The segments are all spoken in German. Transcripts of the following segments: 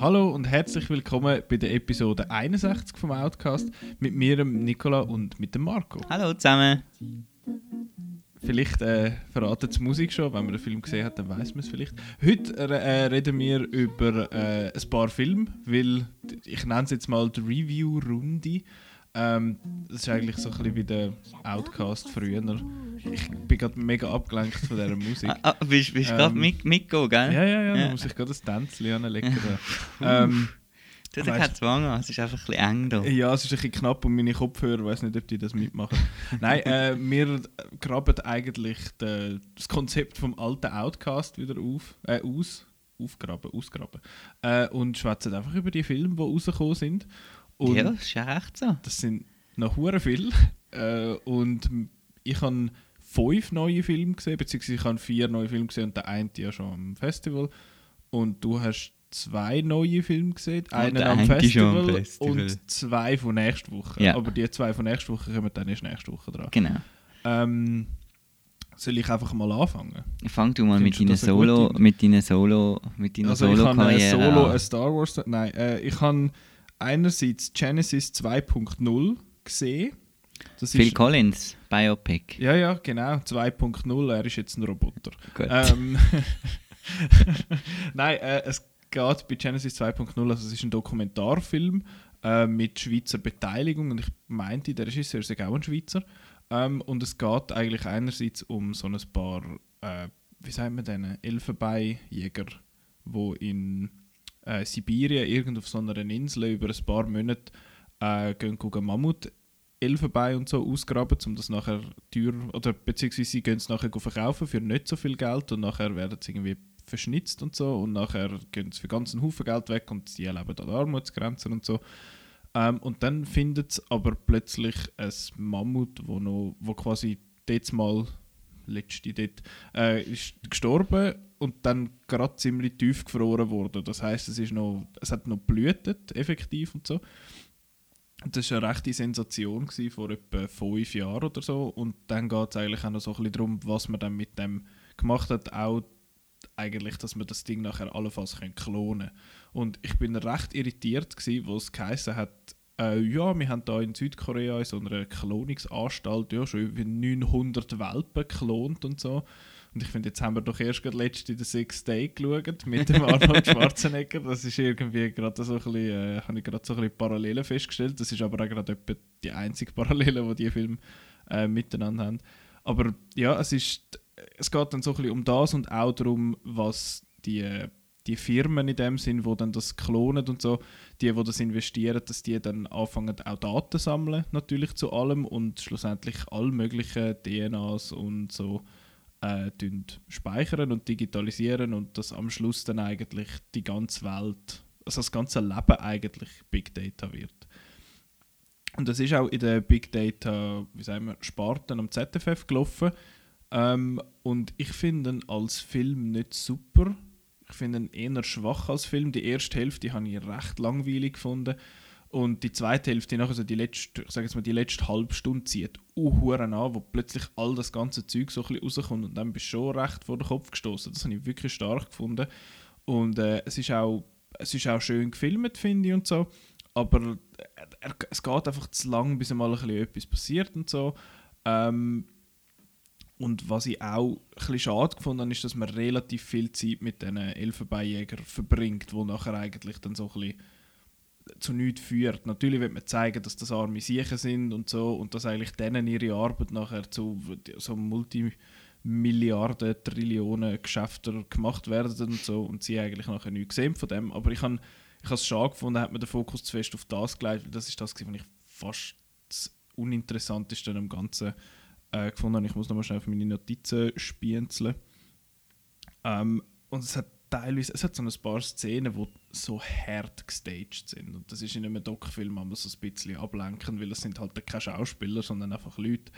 Hallo und herzlich willkommen bei der Episode 61 vom Outcast mit mir, Nicola und mit dem Marco. Hallo zusammen. Vielleicht äh, verratet die Musik schon, wenn man den Film gesehen hat, dann weiß man es vielleicht. Heute äh, reden wir über äh, ein paar Filme, weil ich nenne es jetzt mal die Review-Runde. Ähm, das ist eigentlich so ein bisschen wie der Outcast früher. Ich bin gerade mega abgelenkt von dieser Musik. Ah, ah, bist du ähm, gerade mit, mitgegangen, gell? Ja, ja, ja, ja. da muss ich gerade ein Tänzchen anlegen. ähm, Du hast keinen Zwang an, es ist einfach ein bisschen eng da. Ja, es ist ein bisschen knapp und meine Kopfhörer, ich weiß nicht, ob die das mitmachen. Nein, äh, wir graben eigentlich de, das Konzept vom alten Outcast wieder auf, äh, aus. Aufgraben, ausgraben. Äh, und schwätzen einfach über die Filme, die rausgekommen sind. Und ja, das ist ja echt so. Das sind noch hure viel. Äh, und ich habe fünf neue Filme gesehen, beziehungsweise ich habe vier neue Filme gesehen und der eine ja schon am Festival. Und du hast zwei neue Filme gesehen, einen am Festival, Festival, und zwei von nächster Woche. Ja. Aber die zwei von nächster Woche kommen dann erst nächste Woche dran. Genau. Ähm, soll ich einfach mal anfangen? Fang du mal mit deiner Solo, mit deiner Solo, mit deiner also Solo ich habe Solo, ein Star Wars, nein, äh, ich habe einerseits Genesis 2.0 gesehen. Das Phil Collins, Biopic. Ja, ja, genau, 2.0, er ist jetzt ein Roboter. Ähm, Nein, äh, es geht bei Genesis 2.0, also es ist ein Dokumentarfilm äh, mit Schweizer Beteiligung und ich meinte, der Regisseur ist auch ein Schweizer. Ähm, und es geht eigentlich einerseits um so ein paar, äh, wie sagt man denn, Elfenbeinjäger, die in äh, Sibirien irgendwo auf so einer Insel über ein paar Monate äh, gehen Mammut Elfenbein und so ausgraben, um das nachher teuer, oder beziehungsweise sie gehen es nachher verkaufen für nicht so viel Geld und nachher werden sie irgendwie verschnitzt und so und nachher gehen sie für ganzen Haufen Geld weg und die leben an Armutsgrenzen und so. Ähm, und dann findet es aber plötzlich ein Mammut, wo, noch, wo quasi jetzt mal letzte dort, äh, ist gestorben und dann gerade ziemlich tief gefroren wurde. Das heißt, es ist noch, es hat noch blühtet effektiv und so. Das war eine rechte Sensation gewesen, vor etwa fünf Jahren oder so. Und dann geht es eigentlich auch noch so ein bisschen darum, was man dann mit dem gemacht hat. Auch eigentlich, dass man das Ding nachher allenfalls klonen können. Und ich bin recht irritiert gewesen, wo es geheißen hat, äh, ja, wir haben da in Südkorea in so einer Klonungsanstalt ja schon über 900 Welpen geklont und so. Und ich finde, jetzt haben wir doch erst gerade letzte den Six Day geschaut mit dem Arnold Schwarzenegger. Das ist irgendwie gerade so ein bisschen, äh, habe ich gerade so ein bisschen Parallelen festgestellt. Das ist aber auch gerade die einzige Parallele, die die Filme äh, miteinander haben. Aber ja, es ist es geht dann so ein bisschen um das und auch darum, was die, die Firmen in dem Sinn, wo dann das klonen und so, die, wo das investieren, dass die dann anfangen auch Daten sammeln natürlich zu allem und schlussendlich all möglichen DNAs und so äh, speichern und digitalisieren und dass am Schluss dann eigentlich die ganze Welt, also das ganze Leben eigentlich Big Data wird. Und das ist auch in der Big Data, wie sagen wir, Sparten am ZFF gelaufen. Ähm, und ich finde ihn als Film nicht super. Ich finde ihn eher schwach als Film. Die erste Hälfte habe ich recht langweilig gefunden. Und die zweite Hälfte, nachher so die letzte, ich sage jetzt mal, die letzte halbe Stunde zieht uhuren an, wo plötzlich all das ganze Zeug so ein bisschen rauskommt und dann bist du schon recht vor den Kopf gestoßen. Das habe ich wirklich stark gefunden. Und äh, es, ist auch, es ist auch schön gefilmt, finde ich, und so. Aber er, es geht einfach zu lang, bis einmal ein bisschen etwas passiert und so. Ähm, und was ich auch ein schade gefunden habe, ist, dass man relativ viel Zeit mit diesen Elfenbeinjägern verbringt, wo nachher eigentlich dann so ein zu nichts führt. Natürlich wird man zeigen, dass das arme Siechen sind und so und dass eigentlich denen ihre Arbeit nachher zu so Multimilliarden, Trillionen Geschäften gemacht werden und so und sie eigentlich nachher nichts gesehen von dem. Aber ich habe ich es schade gefunden, hat man den Fokus zu fest auf das gelegt, weil das ist das, was ich fast das Uninteressanteste am Ganzen äh, gefunden habe. Ich muss nochmal schnell auf meine Notizen spienzeln. Ähm, und es hat teilweise, es hat so ein paar Szenen, die so hart gestaged sind. Und das ist in einem Doc-Film immer so ein bisschen ablenken, weil es sind halt keine Schauspieler, sondern einfach Leute.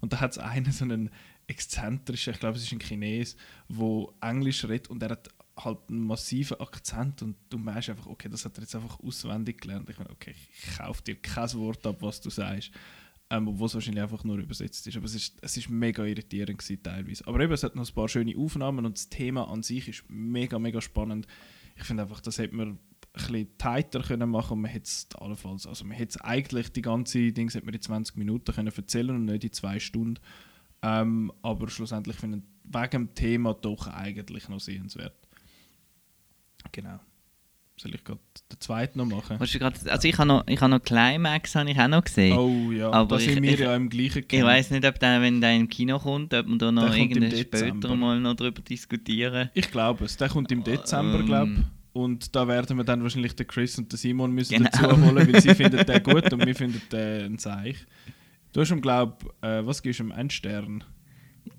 Und da hat es einen so einen exzentrischen, ich glaube es ist ein Chines, der Englisch redet und er hat halt einen massiven Akzent und du merkst einfach, okay, das hat er jetzt einfach auswendig gelernt. Ich meine, okay, ich kaufe dir kein Wort ab, was du sagst ähm, obwohl es wahrscheinlich einfach nur übersetzt ist. Aber es ist, es ist mega irritierend gewesen, teilweise. Aber eben, es hat noch ein paar schöne Aufnahmen und das Thema an sich ist mega, mega spannend. Ich finde einfach, das hätte man bisschen tighter können machen und man hätte es also man hätte eigentlich die ganze Dings hätte man in 20 Minuten können erzählen und nicht in zwei Stunden. Ähm, aber schlussendlich finde ich wegen dem Thema doch eigentlich noch sehenswert. Genau. Soll ich gerade den zweiten noch machen? Du grad, also ich habe noch, ich hab noch Climax habe ich auch noch gesehen. Oh ja, Aber da sind ich- wir ich- ja im gleichen Ich Camp. weiß nicht, ob der, wenn der im Kino kommt, ob wir da noch irgendwann später mal noch darüber diskutieren. Ich glaube es. Der kommt im Dezember, Ähm. glaube ich. Und da werden wir dann wahrscheinlich den Chris und den Simon müssen Genau. dazu holen, weil sie finden den gut und wir finden den ein Seich. Du hast ihm, glaube äh, was gibst du ihm? Einen Stern?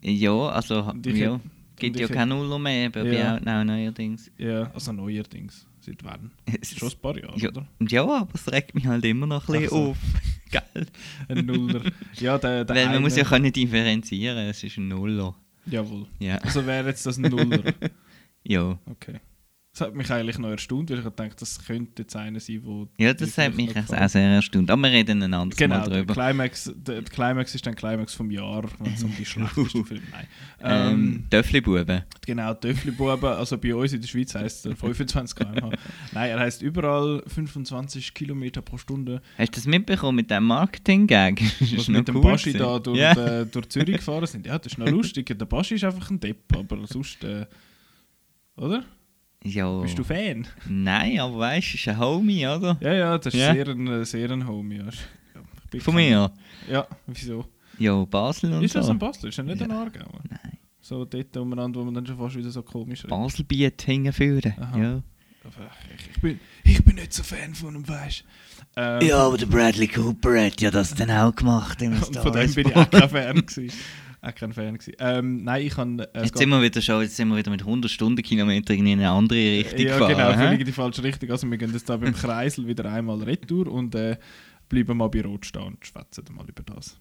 Ja, also ich ja, hätt- gibt ja ich kein Nuller mehr bei Ja. Outnow neuerdings. Ja, also neuerdings. Seit wann? Es Schon ein paar Jahre, ja, oder? ja, aber es regt mich halt immer noch ein bisschen so. auf. Geil. Ein Nuller. ja, der, der Weil man eine, muss ja können differenzieren, es ist ein Nuller. Jawohl. Ja. Also wäre jetzt das ein Nuller. Ja, Okay. Das hat mich eigentlich noch erstaunt, weil ich gedacht, das könnte jetzt einer sein, wo... ja das hat mich auch sehr erstaunt. Aber wir reden ein anderes Genau, Mal der drüber. Climax, der, der Climax ist dann Climax vom Jahr, wenn es um die schlechtesten Filme Nein. Ähm, Ähm, Töffli-Buben. genau, Töffli-Buben, also bei uns in der Schweiz heisst er 25 km/h. Nein, er heisst überall 25 Kilometer pro Stunde. Hast du das mitbekommen mit dem Marketing-Gag? Was mit dem cool Baschi gewesen. da durch, Ja. äh, durch Zürich gefahren sind. Ja, das ist noch lustig. Der Baschi ist einfach ein Depp, aber sonst... Äh, oder? Ja. Bist du Fan? Nein, aber weißt du, ist ein Homie, oder? Ja, ja, das ist Ja. sehr, ein, sehr ein Homie. Ja. Von mir? Ja, wieso? Ja, Basel und Ist das so. ein Basler? Ist er nicht ein Ja. Aargauer? Nein. So dort umeinander, wo man dann schon fast wieder so komisch redet. Baselbiet hingeführen. Ja. Ich, ich, bin, ich bin nicht so Fan von ihm, weißt du. Ähm, ja, aber der Bradley Cooper hat ja das dann auch gemacht. Im und von dem bin ich auch kein Fan gewesen. Auch kein Fan gewesen. Ähm, nein, ich kann... Äh, Jetzt sind wir wieder schon, jetzt sind wir wieder mit 100 Stundenkilometern in eine andere Richtung ja, gefahren. genau, hä? völlig in die falsche Richtung. Also wir gehen jetzt da beim Kreisel wieder einmal retour und äh, bleiben mal bei Rot stehen und schwätzen mal über das.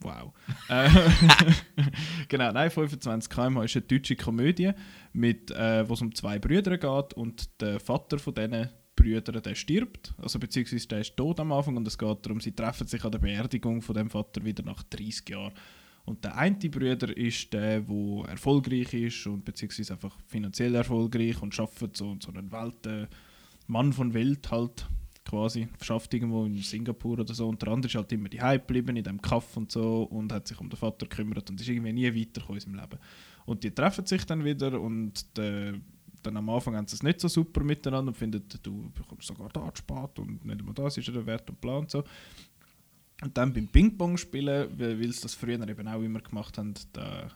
Wow. Äh, genau, nein, 25 km ist eine deutsche Komödie, mit, äh, wo es um zwei Brüder geht und der Vater von diesen Brüdern, der stirbt, also beziehungsweise der ist tot am Anfang und es geht darum, sie treffen sich an der Beerdigung von dem Vater wieder nach 30 Jahren. Und der eine Bruder ist der, der erfolgreich ist und beziehungsweise einfach finanziell erfolgreich und schafft so, so einen Welt, Mann von Welt halt quasi, schafft irgendwo in Singapur oder so. Und der andere ist halt immer die geblieben in dem Kaff und so und hat sich um den Vater gekümmert und ist irgendwie nie weitergekommen seinem Leben. Und die treffen sich dann wieder und der, dann am Anfang haben sie es nicht so super miteinander und finden, du bekommst sogar da zu spät und nicht einmal das ist der Wert und Plan und so. Und dann beim Ping-Pong spielen, weil sie das früher eben auch immer gemacht haben, da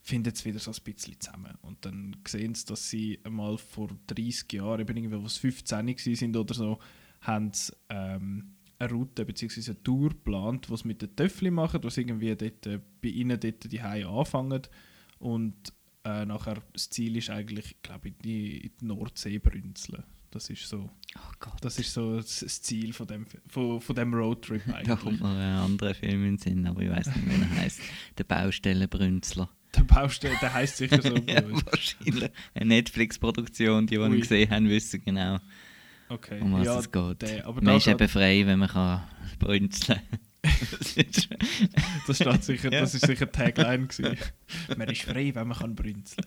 findet es wieder so ein bisschen zusammen. Und dann sehen sie, dass sie einmal vor 30 Jahren, eben irgendwie, wo sie 15 gewesen sind oder so, haben sie ähm, eine Route bzw. eine Tour geplant, sie mit den Töffli machen, sie irgendwie dort, äh, bei ihnen dort die anfangen und äh, nachher das Ziel ist eigentlich, glaube ich, in die, in die Nordsee brünzeln. Das ist so, Oh Gott. das ist so das Ziel von dem, von, von dem Roadtrip Da eigentlich. kommt noch ein anderer Film in den Sinn, aber ich weiß nicht, wie er heißt. Der Baustellenbrünzler. Der Baustelle, der heißt sicher so. ja, wahrscheinlich. Eine Netflix-Produktion, die, die ihn gesehen haben, wissen genau, Okay. um was ja, es geht. der- man da ist eben frei, wenn man kann brünzeln ist- Das, steht sicher, Ja. das ist sicher Tagline gewesen. Man ist frei, wenn man kann brünzeln.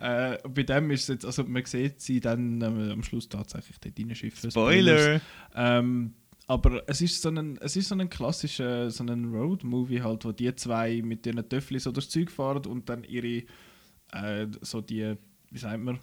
äh, bei dem ist es jetzt, also man sieht sie dann ähm, am Schluss tatsächlich dort reinschiffen. Spoiler! Ähm, aber es ist so ein, es ist so ein klassischer so ein Road-Movie halt, wo die zwei mit ihren Töffli so durchs Zeug fahren und dann ihre äh, so die, wie sagt man,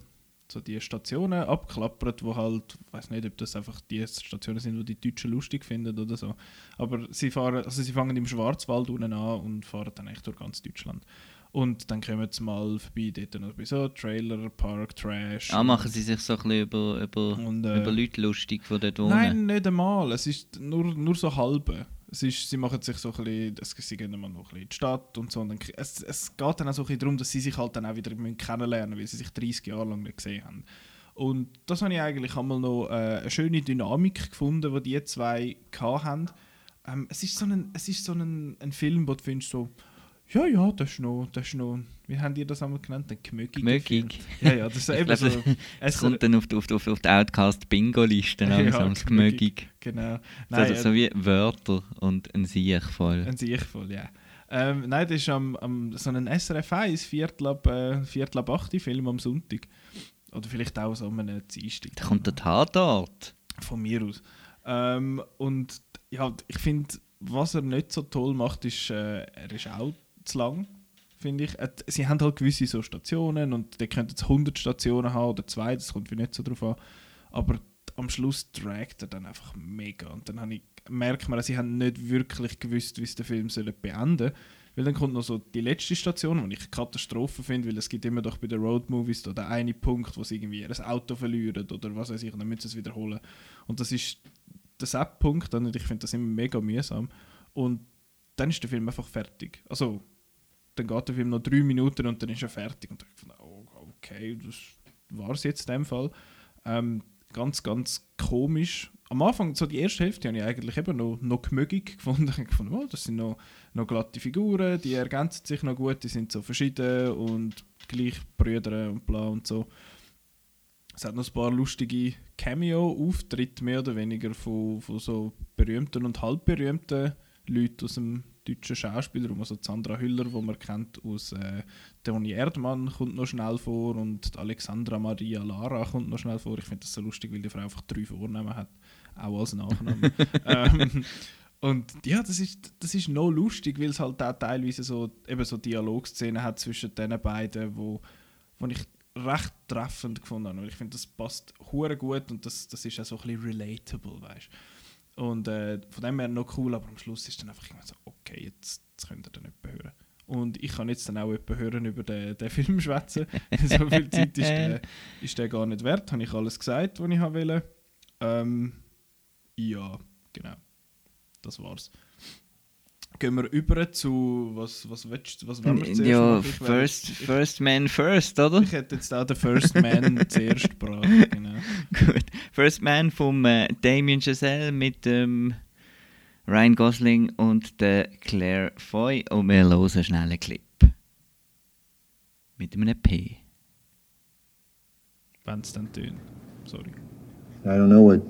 so die Stationen abklappert, wo halt, ich weiß nicht, ob das einfach die Stationen sind, die die Deutschen lustig finden oder so. Aber sie fahren, also sie fangen im Schwarzwald unten an und fahren dann echt durch ganz Deutschland. Und dann kommen sie mal vorbei dort noch bei so Trailer, Park, Trash. Ah, machen sie sich so ein bisschen über, über, Und, äh, über Leute lustig, die dort wohnen? Nein, nicht einmal. Es ist nur, nur so halbe. Es ist, sie machen sich so ein bisschen, sie gehen immer noch ein bisschen in die Stadt und so. Und dann, es, es geht dann auch so ein bisschen darum, dass sie sich halt dann auch wieder kennenlernen müssen, weil sie sich 30 Jahre lang nicht gesehen haben. Und das habe ich eigentlich einmal noch äh, eine schöne Dynamik gefunden, die die zwei hatten. Ähm, es ist so ein, es ist so ein, ein Film, wo du findest so, ja, ja, das ist noch, das ist noch, wie haben die das einmal genannt? Ein gemögiger Gemögig. Film. Ja, ja, das ist eben so. Es kommt dann auf, die- auf, die- auf, die- Outcast-Bingo-Liste Ja, langsam, das. Gemögig. Genau. So, Nein, so wie Wörter und ein Siech voll. Ein Sieg voll, ja. Ähm, nein, das ist am, am, so ein SRF 1, Viertel ab, äh, Viertel ab 8 Film am Sonntag. Oder vielleicht auch so an einem Dienstag. Da kommt der Tatort. Von mir aus. Ähm, und ja, ich finde, was er nicht so toll macht, ist, äh, er ist auch zu lang, finde ich. Äh, sie haben halt gewisse so Stationen und die könnten jetzt 100 Stationen haben oder zwei, das kommt wie nicht so drauf an. Aber am Schluss tragt er dann einfach mega. Und dann ich, merkt man, sie haben nicht wirklich gewusst, wie sie den Film beenden sollen. Weil dann kommt noch so die letzte Station, die ich Katastrophe finde, weil es gibt immer doch bei den Roadmovies da den einen Punkt, wo sie irgendwie ihr Auto verlieren oder was weiß ich, und dann müssen sie es wiederholen. Und das ist der Set-Punkt und ich finde das immer mega mühsam. Und dann ist der Film einfach fertig. Also, dann geht der Film noch drei Minuten und dann ist er fertig. Und ich dachte, oh, okay, das war es jetzt in dem Fall. Ähm, ganz, ganz komisch. Am Anfang, so die erste Hälfte, habe ich eigentlich eben noch, noch gemögig gefunden. Ich gefunden, oh, das sind noch, noch glatte Figuren, die ergänzen sich noch gut, die sind so verschieden und gleich Brüder und bla und so. Es hat noch ein paar lustige Cameo-Auftritte, mehr oder weniger, von, von so berühmten und halbberühmten Leuten aus dem deutschen Schauspielraum. Also Sandra Hüller, wo man kennt aus äh, Toni Erdmann, kommt noch schnell vor und Alexandra Maria Lara kommt noch schnell vor. Ich finde das so lustig, weil die Frau einfach drei Vornamen hat, auch als Nachname. ähm, und ja, das ist, das ist noch lustig, weil es halt auch teilweise so, eben so Dialogszenen hat zwischen den beiden, wo, wo ich recht treffend gefunden habe. Ich finde, das passt hure gut und das, das ist auch so ein bisschen relatable, weißt Und äh, von dem her noch cool, aber am Schluss ist dann einfach immer so, okay, jetzt, jetzt könnt ihr dann nicht hören. Und ich kann jetzt dann auch jemanden hören über den, den Film schwätzen. so viel Zeit ist der, ist der gar nicht wert. Habe ich alles gesagt, was ich wollte. Ähm, ja, genau. Das war's gehen wir über zu was was willst, was wollen wir zuerst Ja, first, ich, first Man First, oder? Ich hätte jetzt auch den First Man zuerst gebracht, genau. Gut, First Man vom äh, Damien Chazelle mit dem ähm, Ryan Gosling und der Claire Foy und wir hören schnell einen Clip. Mit einem P. Wenn es dann tönt. Sorry. I don't know what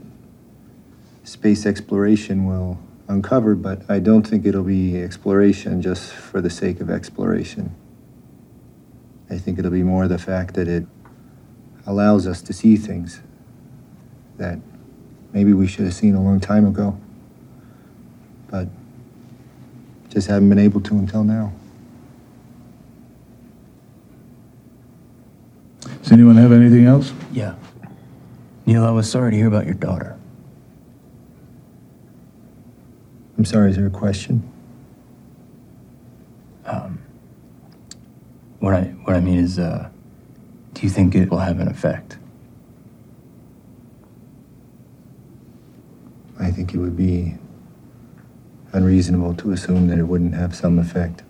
space exploration will uncover, but I don't think it'll be exploration just for the sake of exploration. I think it'll be more the fact that it allows us to see things that maybe we should have seen a long time ago, but just haven't been able to until now. Does anyone have anything else? Yeah. Neil, I was sorry to hear about your daughter. I'm sorry, is there a question? Um, what I what I mean is, uh, do you think it will have an effect? I think it would be unreasonable to assume that it wouldn't have some effect.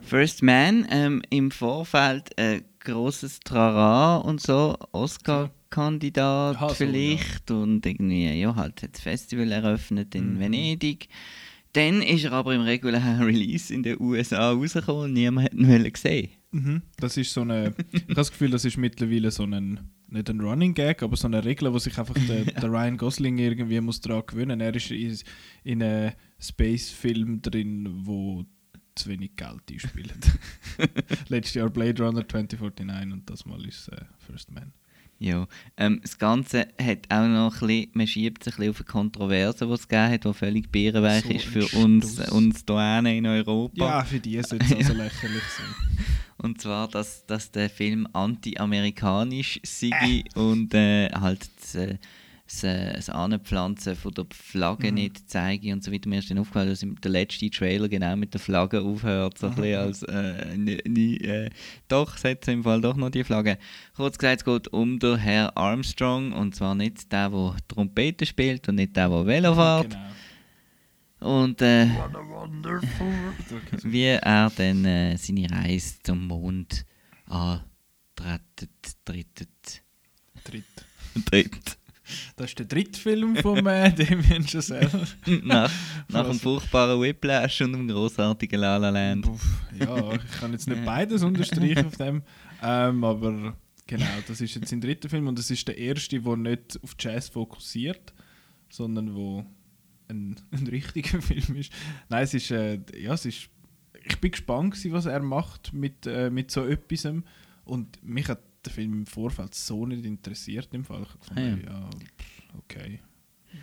First Man ähm, im Vorfeld ein großes Trara und so, Oscar Kandidat Aha, vielleicht so, ja. und irgendwie ja halt das Festival eröffnet in mhm. Venedig. Dann ist er aber im regulären Release in den USA rausgekommen und niemand hat ihn gesehen. Mhm. Das ist so eine, ich habe das Gefühl, das ist mittlerweile so ein, nicht ein Running Gag, aber so eine Regel, wo sich einfach der, der Ryan Gosling irgendwie muss daran gewöhnen. Er ist in, in einem Space-Film drin, wo zu wenig Geld einspielt. Letztes Jahr Blade Runner 2049 und das Mal ist äh, First Man. Ja, ähm, das Ganze hat auch noch ein bisschen, man schiebt sich ein bisschen auf eine Kontroverse, die es gegeben hat, die völlig bärenweich so ist für uns, uns hier in Europa. Ja, für die sollte es also lächerlich sein. Und zwar, dass, dass der Film anti-amerikanisch sei äh. und äh, halt das, äh, das, äh, das Anpflanzen von der Flagge mhm. nicht zeigen und so weiter. Mir ist dann aufgefallen, dass der letzte Trailer genau mit der Flagge aufhört. So ein bisschen als, äh, nie, nie, äh, doch, setzen im Fall doch noch die Flagge. Kurz gesagt, es geht um den Herr Armstrong und zwar nicht der, der Trompete spielt und nicht der, der Velo fährt. Genau. Und äh, wie er dann äh, seine Reise zum Mond antretet, drittet. Tritt. Tritt. Das ist der dritte Film von äh, Damien Chazelle. nach, nach einem furchtbaren Whiplash und einem großartigen La La Land. ja, ich kann jetzt nicht beides unterstreichen auf dem. Ähm, aber genau, das ist jetzt sein dritter Film und es ist der erste, der nicht auf Jazz fokussiert, sondern wo ein, ein richtiger Film ist. Nein, es ist, äh, ja, es ist, ich bin gespannt, was er macht mit, äh, mit so etwas. Und mich hat den Film im Vorfeld so nicht interessiert im Fall. Ich gefunden, Ah, ja. ja. okay.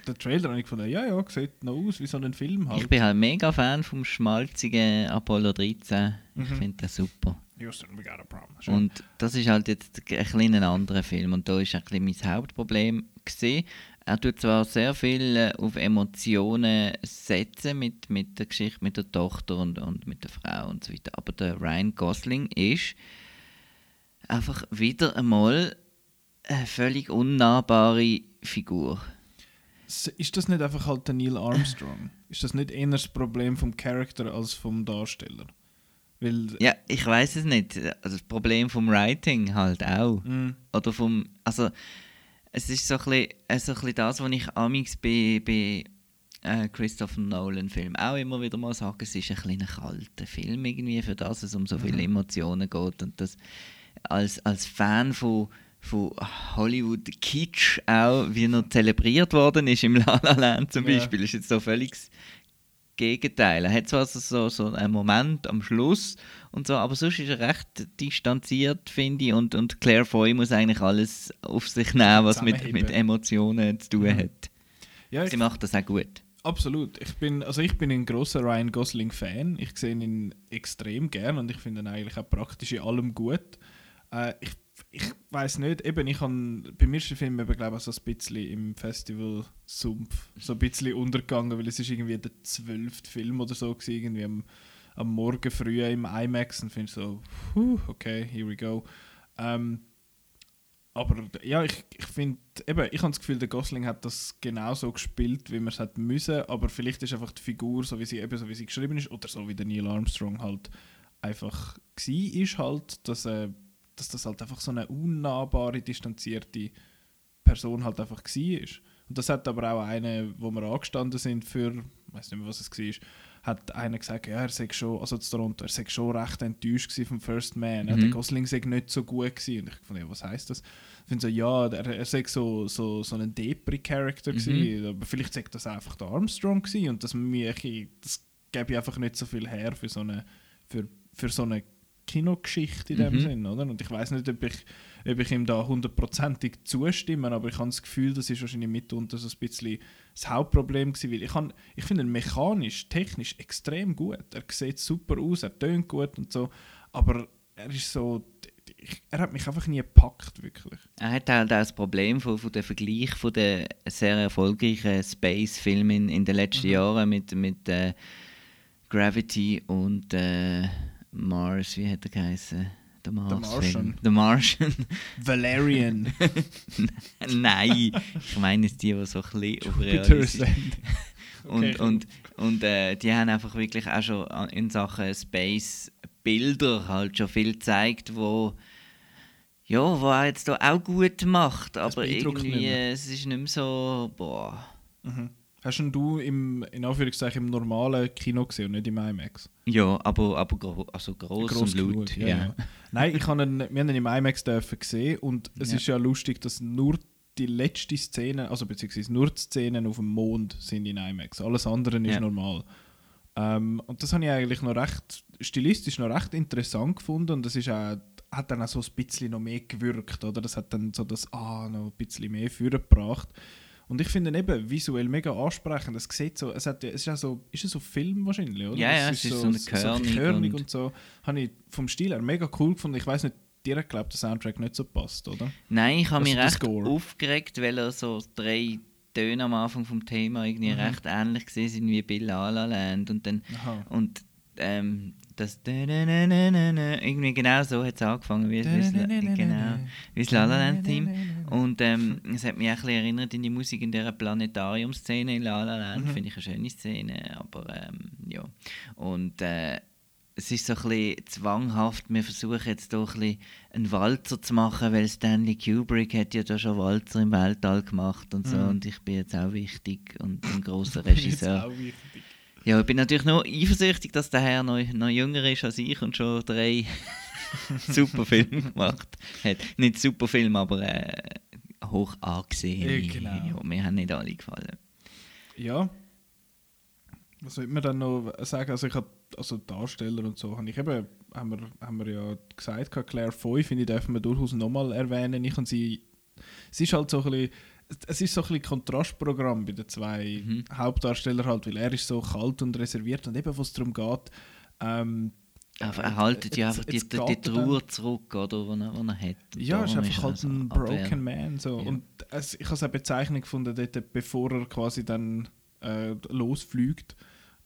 Der Trailer habe ich gefunden, ja, ja, sieht noch aus wie so ein Film halt. Ich bin halt mega Fan vom schmalzigen Apollo 13. Ich Mhm. finde das super. Houston, we got a problem. Schön. Und das ist halt jetzt ein kleiner anderer Film und da ist ein bisschen mein Hauptproblem gesehen. Er tut zwar sehr viel äh, auf Emotionen setzen mit, mit der Geschichte mit der Tochter und, und mit der Frau und so weiter, aber der Ryan Gosling ist einfach wieder einmal eine völlig unnahbare Figur. Ist das nicht einfach halt der Neil Armstrong? ist das nicht eher das Problem vom Charakter als vom Darsteller? Weil, Ja, ich weiß es nicht. Also das Problem vom Writing halt auch. Mm, Oder vom. Also, es ist so ein bisschen, so ein bisschen das, was ich amix bei, bei äh, Christopher Nolan-Filmen auch immer wieder mal sage: es ist ein kleiner kalter Film, irgendwie, für das es um so viele Emotionen geht. Und das als, als Fan von, von Hollywood Kitsch auch, wie er zelebriert worden ist im La La Land zum Ja. Beispiel, ist jetzt so völlig das Gegenteil. Er hat zwar so, so, so einen Moment am Schluss und so, aber sonst ist er recht distanziert, finde ich. Und, und Claire Foy muss eigentlich alles auf sich nehmen, was mit, mit Emotionen zu tun hat. ja, Sie macht das auch gut. absolut. Ich bin, also ich bin ein großer Ryan Gosling-Fan. Ich sehe ihn extrem gern und ich finde ihn eigentlich auch praktisch in allem gut. Äh, ich ich weiß nicht, eben, ich han, bei mir ist der Film eben, glaube ich, so ein bisschen im Festival-Sumpf so ein bisschen untergegangen, weil es ist irgendwie der zwölfte Film oder so gewesen, irgendwie am, am Morgen früh im IMAX und finde so, puh, okay, here we go. Ähm, aber ja, ich, ich finde, eben, ich habe das Gefühl, der Gosling hat das genauso gespielt, wie man es hat müssen, aber vielleicht ist einfach die Figur, so wie sie eben so wie sie geschrieben ist, oder so wie der Neil Armstrong halt einfach gsi ist halt, dass, äh, dass das halt einfach so eine unnahbare, distanzierte Person halt einfach ist. Und das hat aber auch eine, wo wir angestanden sind für, ich weiß nicht mehr, was es war, hat einer gesagt, ja, er sei schon, also zu Toronto, er sei schon recht enttäuscht vom First Man. Ja, Mhm. der Gosling sei nicht so gut gewesen. Und ich fand, ja, was heißt das? Ich finde so, ja, er, er sei so, so, so ein Depri-Charakter Mhm. gewesen, aber vielleicht sei das einfach der Armstrong gewesen und das, mich, das gäbe einfach nicht so viel her für so eine, für, für so eine Kinogeschichte in dem Mhm. Sinn, oder? Und ich weiß nicht, ob ich, ob ich ihm da hundertprozentig zustimme, aber ich habe das Gefühl, das ist wahrscheinlich mitunter so ein bisschen das Hauptproblem gewesen, weil ich, ich finde ihn mechanisch, technisch extrem gut. Er sieht super aus, er tönt gut und so, aber er ist so, ich, er hat mich einfach nie gepackt, wirklich. Er hat halt auch das Problem von, von dem Vergleich von den sehr erfolgreichen Space-Filmen in, in den letzten Mhm. Jahren mit, mit äh, Gravity und äh, Mars, wie hat er geheißen? Der Mars Martian. The Martian. Valerian, Nein, ich meine jetzt die, die so ein bisschen. Und, Okay, cool. und, und äh, die haben einfach wirklich auch schon in Sachen Space Bilder halt schon viel gezeigt, wo ja, wo er jetzt da auch gut macht, aber irgendwie es ist nicht mehr so, boah. Mhm. Hast denn du im, in Anführungszeichen im normalen Kino gesehen und nicht im IMAX? Ja, aber, aber gro also groß, Gross und laut. genug, ja. Nein, ich habe ihn, wir haben ihn im IMAX dürfen sehen und es Ja. ist ja lustig, dass nur die letzte Szene, also beziehungsweise nur die Szenen auf dem Mond sind in IMAX. Alles andere ist Ja. normal. Ähm, und das habe ich eigentlich noch recht, stilistisch noch recht interessant gefunden und das ist auch, hat dann auch so ein bisschen noch mehr gewirkt, oder? Das hat dann so das Ah noch ein bisschen mehr vorgebracht. Und ich finde ihn eben visuell mega ansprechend. Es sieht so, es, hat, es ist ja so, ist es so Film wahrscheinlich, oder? Ja, ja, es ist so eine körnig körnig und- und, so. Habe ich vom Stil her mega cool gefunden. Ich weiß nicht, dir hat glaubt der Soundtrack nicht so passt, oder? Nein, ich habe Also mich recht Score. aufgeregt, weil er so drei Töne am Anfang vom Thema irgendwie Mhm. recht ähnlich gesehen sind wie bei La La Land und dann Aha. und ähm, das irgendwie genau so hat es angefangen wie, La- genau, wie das La La Land Theme und ähm, es hat mich auch ein bisschen erinnert in die Musik in dieser Planetarium-Szene in La La Land, Mhm. finde ich eine schöne Szene, aber ähm, ja und äh, es ist so ein bisschen zwanghaft, wir versuchen jetzt doch ein bisschen einen Walzer zu machen, weil Stanley Kubrick hat ja da schon Walzer im Weltall gemacht und so Mhm. und ich bin jetzt auch wichtig und ein großer Regisseur. auch wichtig. Ja, ich bin natürlich noch eifersüchtig, dass der Herr noch, noch jünger ist als ich und schon drei super Filme gemacht hat. Nicht super Film, aber äh, hoch angesehen. Ja, genau. Ja, mir haben nicht alle gefallen. Ja. Was soll man dann noch sagen? Also ich habe also Darsteller und so habe ich eben haben wir, haben wir ja gesagt, Claire Foy, finde ich, dürfen wir durchaus nochmal erwähnen. Ich und sie, es ist halt so ein bisschen, es ist so ein Kontrastprogramm bei den zwei Mhm. Hauptdarstellern halt, weil er ist so kalt und reserviert und eben, was darum geht, ähm, er haltet ja einfach die, die, die er Trauer zurück, oder, die er, die er hat. Und Ja, ist darum einfach halt er ein abwehr. broken man. So. Ja. Und es, ich habe es auch Bezeichnung gefunden, dort, bevor er quasi dann äh, losfliegt,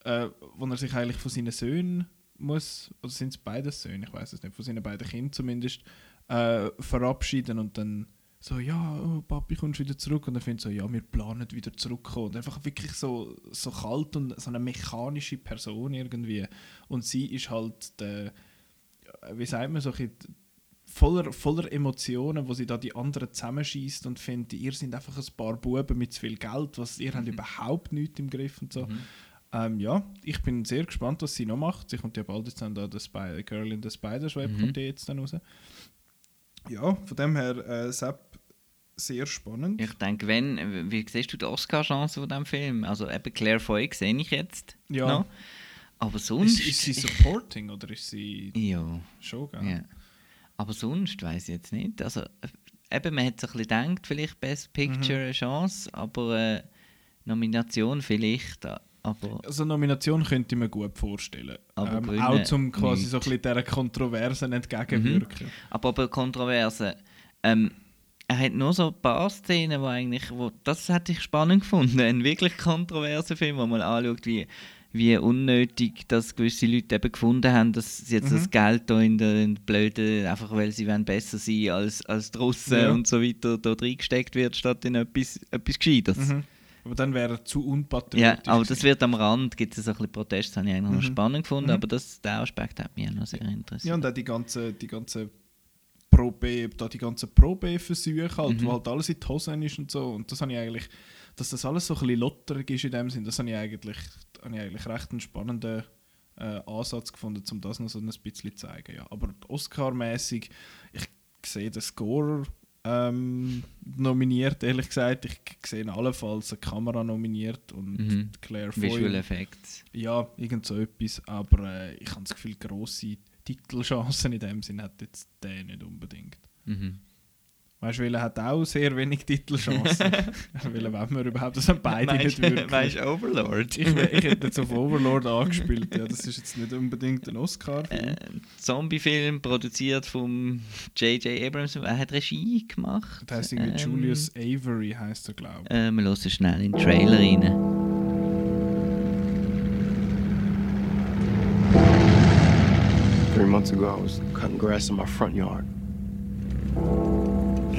äh, wo er sich eigentlich von seinen Söhnen muss, oder sind es beide Söhne, ich weiß es nicht, von seinen beiden Kindern zumindest, äh, verabschieden und dann so, ja, oh, Papi, kommst wieder zurück? Und er findet so, ja, wir planen wieder zurückkommen. Und einfach wirklich so, so kalt und so eine mechanische Person irgendwie. Und sie ist halt der, wie sagt man, so ein voller, voller Emotionen, wo sie da die anderen zusammenschießt und findet, ihr sind einfach ein paar Buben mit zu viel Geld, was ihr habt überhaupt nichts im Griff und so. Ähm, ja, ich bin sehr gespannt, was sie noch macht. Sie kommt ja bald jetzt dann da, Girl in the Spider's Web kommt ja jetzt dann raus. Ja, von dem her, äh, Sepp, sehr spannend. Ich denke, wenn, wie siehst du die Oscar-Chance von diesem Film? Also eben Claire Foy sehe ich jetzt Ja. noch. Aber sonst... Ist, ist sie supporting oder ist sie ja. schon, gell? Ja. Aber sonst weiß ich jetzt nicht. Also, äh, eben, man hat sich ein bisschen gedacht, vielleicht Best Picture eine Chance, aber äh, Nomination vielleicht. Aber Also Nomination könnte ich mir gut vorstellen. Aber ähm, auch zum quasi nicht. so ein bisschen dieser Kontroversen entgegenwirken. Aber bei Kontroverse, ähm, er hat nur so ein paar Szenen, wo eigentlich, wo, das hätte ich spannend gefunden, ein wirklich kontroverser Film, wo man anschaut, wie, wie unnötig das gewisse Leute eben gefunden haben, dass sie jetzt Mhm. das Geld da in der, in der Blöde, einfach weil sie wollen besser sein als, als die Russen Ja. und so weiter, da reingesteckt wird, statt in etwas, etwas Gescheites. Mhm. Aber dann wäre er zu unpatriotisch. Ja, aber das gewesen. wird am Rand, gibt es ein bisschen Protest, das habe ich eigentlich noch Mhm. spannend gefunden, Mhm. aber das, der Aspekt hat mich auch noch sehr interessiert. Ja, und auch die ganzen die ganze Pro-B, da die ganzen Pro-B-Versuche halt, Mhm. wo halt alles in die Hosen ist und so. Und das habe ich eigentlich, dass das alles so ein bisschen lotterig ist in dem Sinn, das habe ich eigentlich, habe ich eigentlich recht einen spannenden äh, Ansatz gefunden, um das noch so ein bisschen zu zeigen. Ja. Aber Oscar-mäßig, ich sehe den Score ähm, nominiert, ehrlich gesagt. Ich sehe allenfalls eine Kamera nominiert und Mhm. Claire Visual Foy. Effects. Ja, irgend so etwas. Aber äh, ich habe das Gefühl, grosse Titelchancen in dem Sinn hat jetzt der nicht unbedingt. Mhm. Weißt du, weil er hat auch sehr wenig Titelchancen. weil er wenn wir überhaupt, das haben beide nicht wirklich. Weißt du, Overlord? ich, ich hätte jetzt auf Overlord angespielt. Ja, das ist jetzt nicht unbedingt ein Oscar. äh, Zombie-Film produziert von J.J. Abrams. Er hat Regie gemacht. Der heißt irgendwie Ähm, Julius Avery, heißt er, glaube ich. Äh, wir hören schnell in den Trailer rein. Three months ago, I was cutting grass in my front yard.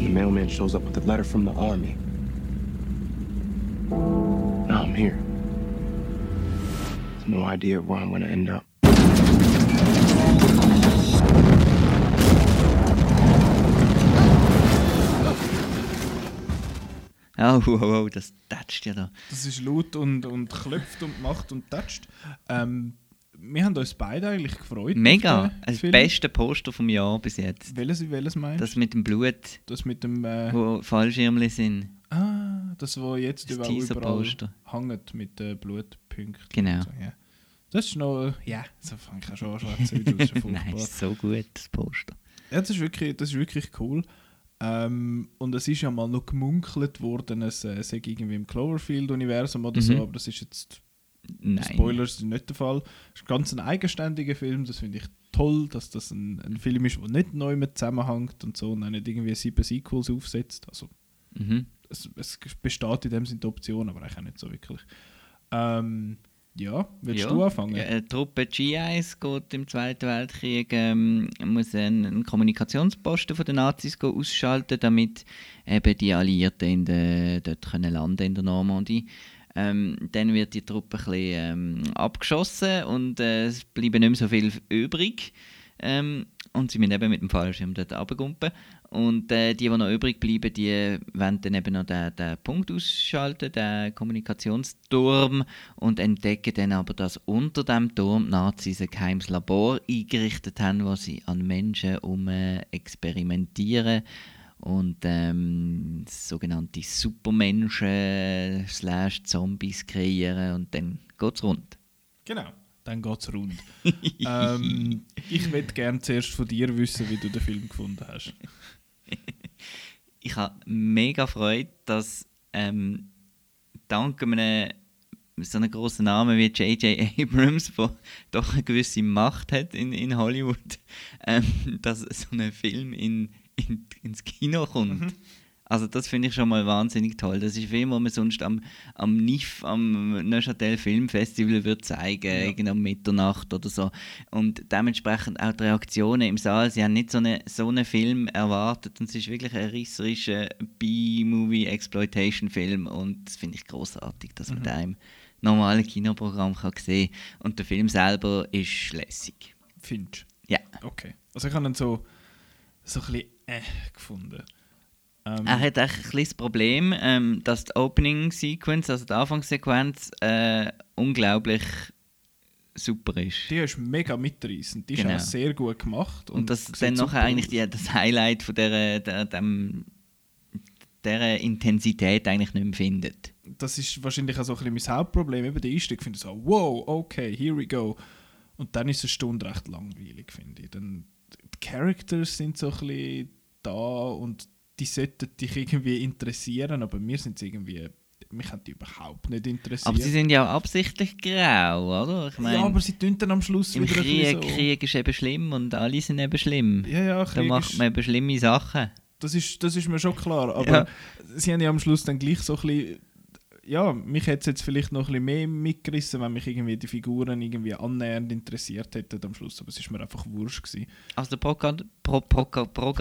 And the mailman shows up with a letter from the army. Now I'm here. No idea where I'm gonna end up. Oh, oh, oh, das tätscht ja da. Das ist laut und, und klopft und macht und toucht. Ähm, wir haben uns beide eigentlich gefreut. Mega. Das Film. beste Poster vom Jahr bis jetzt. Welches, welches meinst du? Das mit dem Blut, Das mit dem. Äh, wo Fallschirmli sind. ah, das, wo jetzt Das überall, überall hängt mit den Blutpunkten. Genau. So. Das ist noch. Ja, so fange ich auch schon an schwarz Nein, ist so gut, das Poster. Ja, das ist wirklich, das ist wirklich cool. Ähm, und es ist ja mal noch gemunkelt worden, es äh, sei irgendwie im Cloverfield-Universum oder Mhm. so, aber das ist jetzt Nein. Spoilers sind nicht der Fall. Es ist ganz ein eigenständiger Film, das finde ich toll, dass das ein, ein Film ist, der nicht neu mit zusammenhängt und so und auch nicht irgendwie sieben Sequels aufsetzt. Also Mhm. es, es besteht in dem Sinne die Option, aber eigentlich auch nicht so wirklich. Ähm, ja, willst Ja. du anfangen? Eine Truppe GIs geht im Zweiten Weltkrieg, ähm, muss einen, Kommunikationsposten von den Nazis ausschalten, damit eben die Alliierten in der, dort können landen in der Normandie. Ähm, dann wird die Truppe ein bisschen, ähm, abgeschossen und äh, es bleiben nicht mehr so viel übrig. Ähm, und sie müssen eben mit dem Fallschirm dort runtergumpen. Und äh, die, die noch übrig bleiben, die wollen dann eben noch den, den Punkt ausschalten, den Kommunikationsturm, und entdecken dann aber, dass unter dem Turm Nazis ein geheimes Labor eingerichtet haben, wo sie an Menschen um äh, experimentieren und ähm, sogenannte Supermenschen slash Zombies kreieren und dann geht's rund. Genau. dann geht es rund. ähm, ich würde gerne zuerst von dir wissen, wie du den Film gefunden hast. ich habe mega Freude, dass ähm, dank einem so einem grossen Namen wie J.J. Abrams, der doch eine gewisse Macht hat in, in Hollywood, ähm, dass so ein Film in, in, ins Kino kommt. Mhm. Also das finde ich schon mal wahnsinnig toll. Das ist ein Film, den man sonst am, am NIF, am Neuchâtel Filmfestival würde zeigen, ja. irgendwie um Mitternacht oder so. Und dementsprechend auch die Reaktionen im Saal. Sie haben nicht so, eine, so einen Film erwartet und es ist wirklich ein risserischer B-Movie-Exploitation-Film und das finde ich großartig, dass man mhm. da im normalen Kinoprogramm kann sehen Und der Film selber ist lässig. Findest? Ja. Okay. Also ich habe ihn so, so ein bisschen äh gefunden. Ähm, er hat ein kleines Problem, ähm, dass die Opening Sequence, also die Anfangssequenz, äh, unglaublich super ist. Die ist mega mitreißend, die genau. ist auch sehr gut gemacht. Und, und das dann nachher eigentlich die, das Highlight von der, der, dem, der Intensität eigentlich nicht mehr findet. Das ist wahrscheinlich auch so ein bisschen mein Hauptproblem. Eben der Einstieg finde ich so, wow, okay, here we go. Und dann ist eine Stunde recht langweilig, finde ich. Dann, die Characters sind so ein bisschen da und die sollten dich irgendwie interessieren, aber mir sind sie irgendwie mich haben die überhaupt nicht interessiert. Aber sie sind ja auch absichtlich grau, oder? Ich mein, ja, aber sie tun dann am Schluss im wieder Krieg, so. Krieg ist eben schlimm und alle sind eben schlimm. Ja, ja, Krieg Da macht man eben schlimme Sachen. Das ist, das ist mir schon klar, aber ja. sie haben ja am Schluss dann gleich so ein bisschen ja, mich hätte es jetzt vielleicht noch ein bisschen mehr mitgerissen, wenn mich irgendwie die Figuren irgendwie annähernd interessiert hätten am Schluss, aber es war mir einfach wurscht. Gewesen. Also der Protagonist? Pro, Pro, Pro,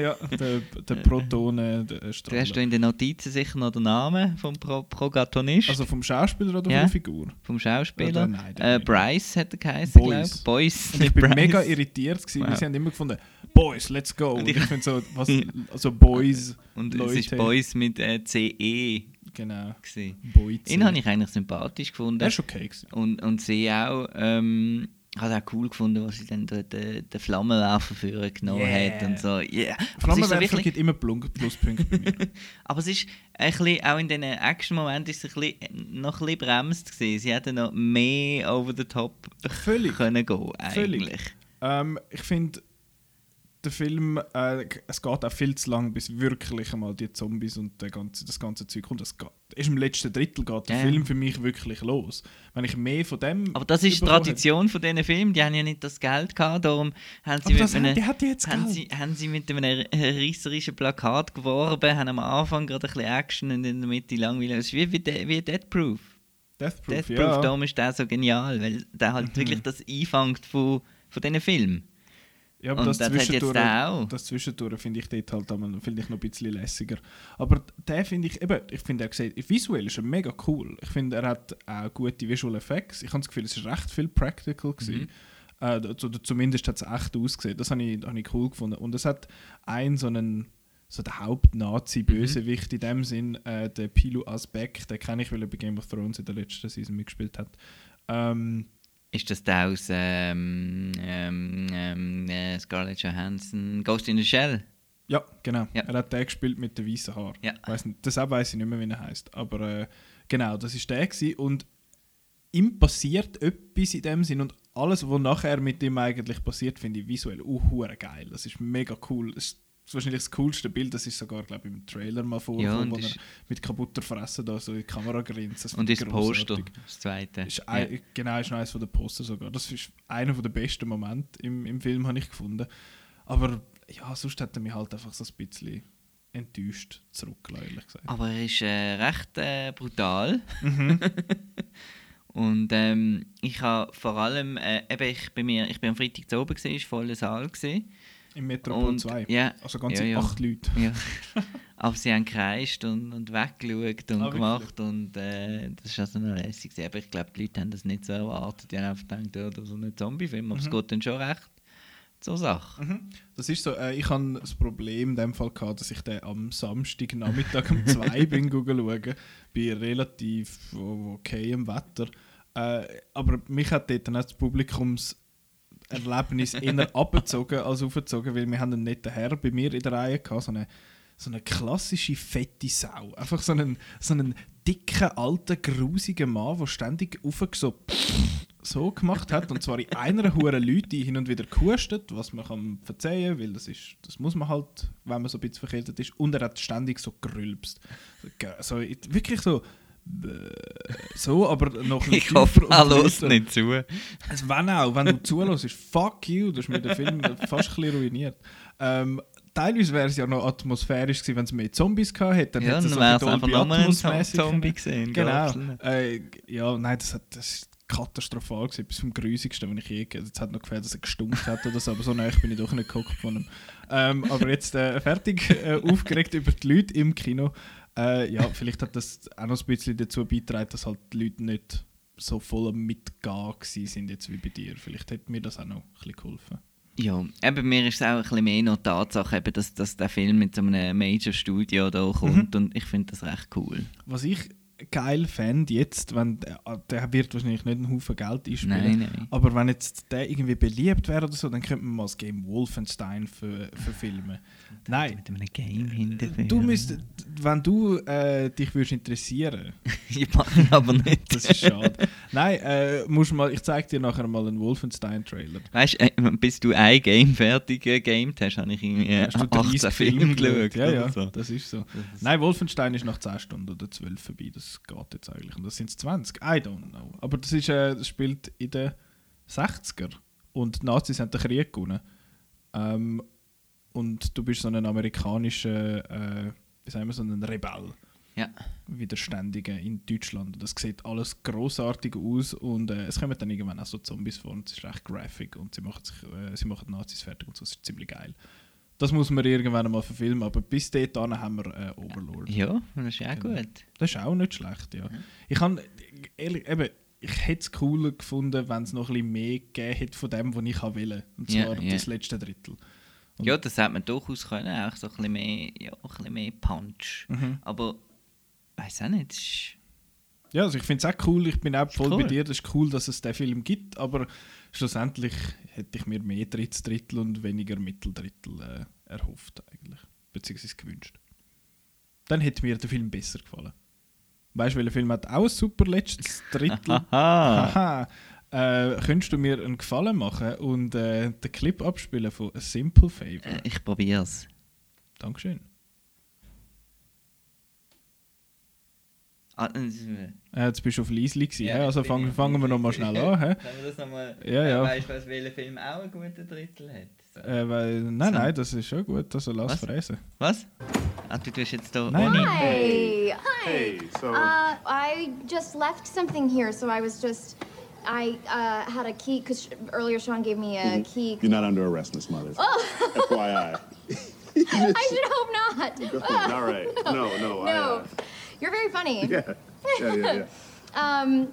ja, der, der Protone, der Hast du in den Notizen sicher noch den Namen vom Pro, Protagonist? Also vom Schauspieler oder ja, von der Figur? Vom Schauspieler. Oder, nein, äh, Bryce hat er geheißen, glaube ich. Boys. Ich bin mega irritiert, gewesen, wow. weil sie haben immer gefunden, Boys, let's go. Und ich, ich finde so, was, also Boys, Und Leute. es ist Boys mit äh, CE Genau. Ihn habe ich eigentlich sympathisch gefunden. Er ist okay. Gewesen. Und, und sie auch. Ähm, habe auch cool gefunden, was sie dann den, den, den Flammenwerfer für genommen yeah. hat und so. Yeah. Flammenwerfer so wirklich... gibt immer Pluspunkte bei mir. Aber es ist ein bisschen, auch in diesen Action-Momenten ist es ein bisschen, noch ein bisschen bremst gewesen. Sie hätten noch mehr over the top Völlig. können gehen eigentlich. Völlig. Ähm, ich finde der Film, äh, es geht auch viel zu lang, bis wirklich einmal die Zombies und ganze, das ganze Zeug kommt. Es geht, erst im letzten Drittel geht der yeah. Film für mich wirklich los. Wenn ich mehr von dem... Aber das ist die Tradition hätte. von diesen Filmen, die haben ja nicht das Geld gehabt, darum haben sie, mit einem, hat jetzt haben sie, haben sie mit einem reisserischen Plakat geworben, haben am Anfang gerade ein bisschen Action und in der Mitte langweilig. Es ist wie, wie, wie Dead Proof. Death Proof, Death Proof, ja. darum ist der so genial, weil der halt mhm. wirklich das einfängt von, von diesen Filmen. Ja, aber und das, das Zwischendurch, auch. das Zwischendurch finde ich dort halt find ich noch ein bisschen lässiger. Aber der finde ich, eben, ich finde, er gesagt, visuell ist er mega cool. Ich finde, er hat auch gute Visual Effects. Ich habe das Gefühl, es ist recht viel practical gewesen. Mhm. Äh, oder zumindest hat es echt ausgesehen. Das habe ich, hab ich cool gefunden. Und es hat einen so einen so der Haupt-Nazi-Bösewicht mhm. in dem Sinn, äh, der Pilu Asbeck, den kenne ich, weil er bei Game of Thrones in der letzten Season mitgespielt hat. Ähm, ist das der aus ähm, ähm, ähm, äh, Scarlett Johansson, Ghost in the Shell? Ja, genau. Ja. Er hat den gespielt mit den weißen Haaren. Ja. Weiss nicht, deshalb weiß ich nicht mehr, wie er heißt. Aber äh, genau, das ist der gewesen. und ihm passiert etwas in dem Sinn und alles, was nachher mit ihm eigentlich passiert, finde ich visuell uh, geil. Das ist mega cool. Das ist ist wahrscheinlich das coolste Bild, das ist sogar, glaube ich, im Trailer mal vorgekommen, ja, wo er mit kaputter Fresse da so in die Kamera grinst. Das und ist Poster, das zweite. Ist ein, Genau, ist noch eines der Poster sogar. Das ist einer der besten Momente im, im Film, habe ich gefunden. Aber ja, sonst hat er mich halt einfach so ein bisschen enttäuscht zurückgelassen, ehrlich gesagt. Aber er ist äh, recht äh, brutal. Mhm. und ähm, ich habe vor allem, äh, eben ich, bei mir, ich bin am Freitag zu oben, gewesen, war voller Saal. Gewesen. Im Metropol 2. Ja, also ganze ja, ja. acht Leute. Ja. Aber sie haben gekreist und, und weggeschaut und ah, gemacht und äh, das war also noch lässig. Aber ich glaube, die Leute haben das nicht so erwartet. Die haben einfach gedacht, ja, das ist ein Zombie-Film, aber mhm. es geht dann schon recht zur Sache. Mhm. Das ist so, äh, ich hatte das Problem in dem Fall gehabt, dass ich den am Samstagnachmittag um 2 bin schauen, bei relativ okayem Wetter. Äh, aber mich hat dort dann auch das Publikums Erlebnis eher abgezogen als aufgezogen, weil wir haben einen netten Herr bei mir in der Reihe gehabt, so eine, so eine klassische fette Sau. Einfach so einen, so einen dicken, alten, grusigen Mann, der ständig aufgesoppt so gemacht hat, und zwar in einer hure Leute, die hin und wieder gehustet, was man kann verzeihen, weil das ist, das muss man halt, wenn man so ein bisschen verkältet ist, und er hat ständig so gerülpst. So, wirklich so, so, aber noch ein Ich hoffe, er hört nicht zu. Also wenn auch, wenn du zulässt, fuck you, du hast mir den Film fast ein bisschen ruiniert. Ähm, teilweise wäre es ja noch atmosphärisch gewesen, wenn es mehr Zombies gehabt hätte. Dann Ja, hätte es dann so wäre es Dolby einfach nochmal ein Zombie gesehen. Genau. Äh, ja, nein, das, hat, das ist katastrophal gewesen, bis zum grusigsten, wenn ich je gesehen Es hat noch gefällt, dass er gestunken hat oder so, aber so nah bin ich doch nicht geguckt von ihm. Ähm, aber jetzt äh, fertig äh, aufgeregt über die Leute im Kino. Äh, ja, vielleicht hat das auch noch ein bisschen dazu beigetragen, dass halt die Leute nicht so voll Mitgehen gewesen sind jetzt wie bei dir. Vielleicht hätte mir das auch noch ein bisschen geholfen. Ja, eben mir ist es auch ein bisschen mehr noch die Tatsache, eben, dass, dass der Film mit so einem Major-Studio da Mhm. kommt und ich finde das recht cool. Was ich geil fände jetzt, wenn der, der wird wahrscheinlich nicht einen Haufen Geld einspielen, Nein, nein. aber wenn jetzt der irgendwie beliebt wäre oder so, dann könnte man mal das Game Wolfenstein ver verfilmen. Nein, Mit einem Game hinterher. du müsst, wenn du äh, dich würdest interessieren, ich mache ihn aber nicht. das ist schade. Nein, äh, musst mal, ich zeige dir nachher mal einen Wolfenstein-Trailer. Weißt du, äh, bis du ein Game fertig gegamed hast, habe ich irgendwie äh, Hast du 18 30 Filme geschaut. Ja, ja, so. das ist so. Nein, Wolfenstein ist nach 10 Stunden oder 12 vorbei. Das geht jetzt eigentlich. Und das sind 20. I don't know. Aber das, ist, äh, das spielt in den 60er. Und die Nazis haben den Krieg gewonnen. Ähm, und du bist so ein amerikanischer, äh, wie sagen wir, so ein Rebell. Ja. Widerständiger in Deutschland. Das sieht alles großartig aus und äh, es kommen dann irgendwann auch so Zombies vor und es ist recht graphic und sie machen, sich, äh, sie machen Nazis fertig und so, es ist ziemlich geil. Das muss man irgendwann mal verfilmen, aber bis dahin haben wir äh, Overlord. ja, das ist ja Genau. gut. Das ist auch nicht schlecht, ja. Ich kann ehrlich, eben, ich hätte es cooler gefunden, wenn es noch ein bisschen mehr gegeben hätte von dem, was ich will. Und Ja, zwar ja. das letzte Drittel. Ja, das hätte man durchaus können, auch so ein bisschen mehr, ja, ein bisschen mehr Punch. Mhm. Aber, weiß auch nicht, ist- Ja, also ich finde es auch cool, ich bin auch voll cool. bei dir, das ist cool, dass es den Film gibt, aber schlussendlich hätte ich mir mehr Drittsdrittel und weniger Mitteldrittel äh, erhofft eigentlich, beziehungsweise gewünscht. Dann hätte mir der Film besser gefallen. Weißt du, welcher Film hat auch ein super letztes Drittel? Haha. Äh, könntest du mir einen Gefallen machen und äh, den Clip abspielen von A Simple Favor? Äh, ich probiere es. Dankeschön. Ah, äh, jetzt bist du auf Leisli gewesen, Ja, also bin fangen, wir nochmal schnell an. Hä? Können wir das nochmal... Ja, ja. Weißt du, welcher Film auch einen guten Drittel hat? Äh, weil, nein, So. nein, das ist schon gut, also lass Was? fräsen. Was? Ah, du tust jetzt da Nein, nein. Hi. Hi. Hey, so- Uh, I just left something here, so I was just. I uh, had a key because earlier Sean gave me a key. You're not under arrest, Miss Mothers. FYI. I should hope not. All right. No, no. I, no, uh, you're very funny. yeah. Yeah, yeah, yeah. Um,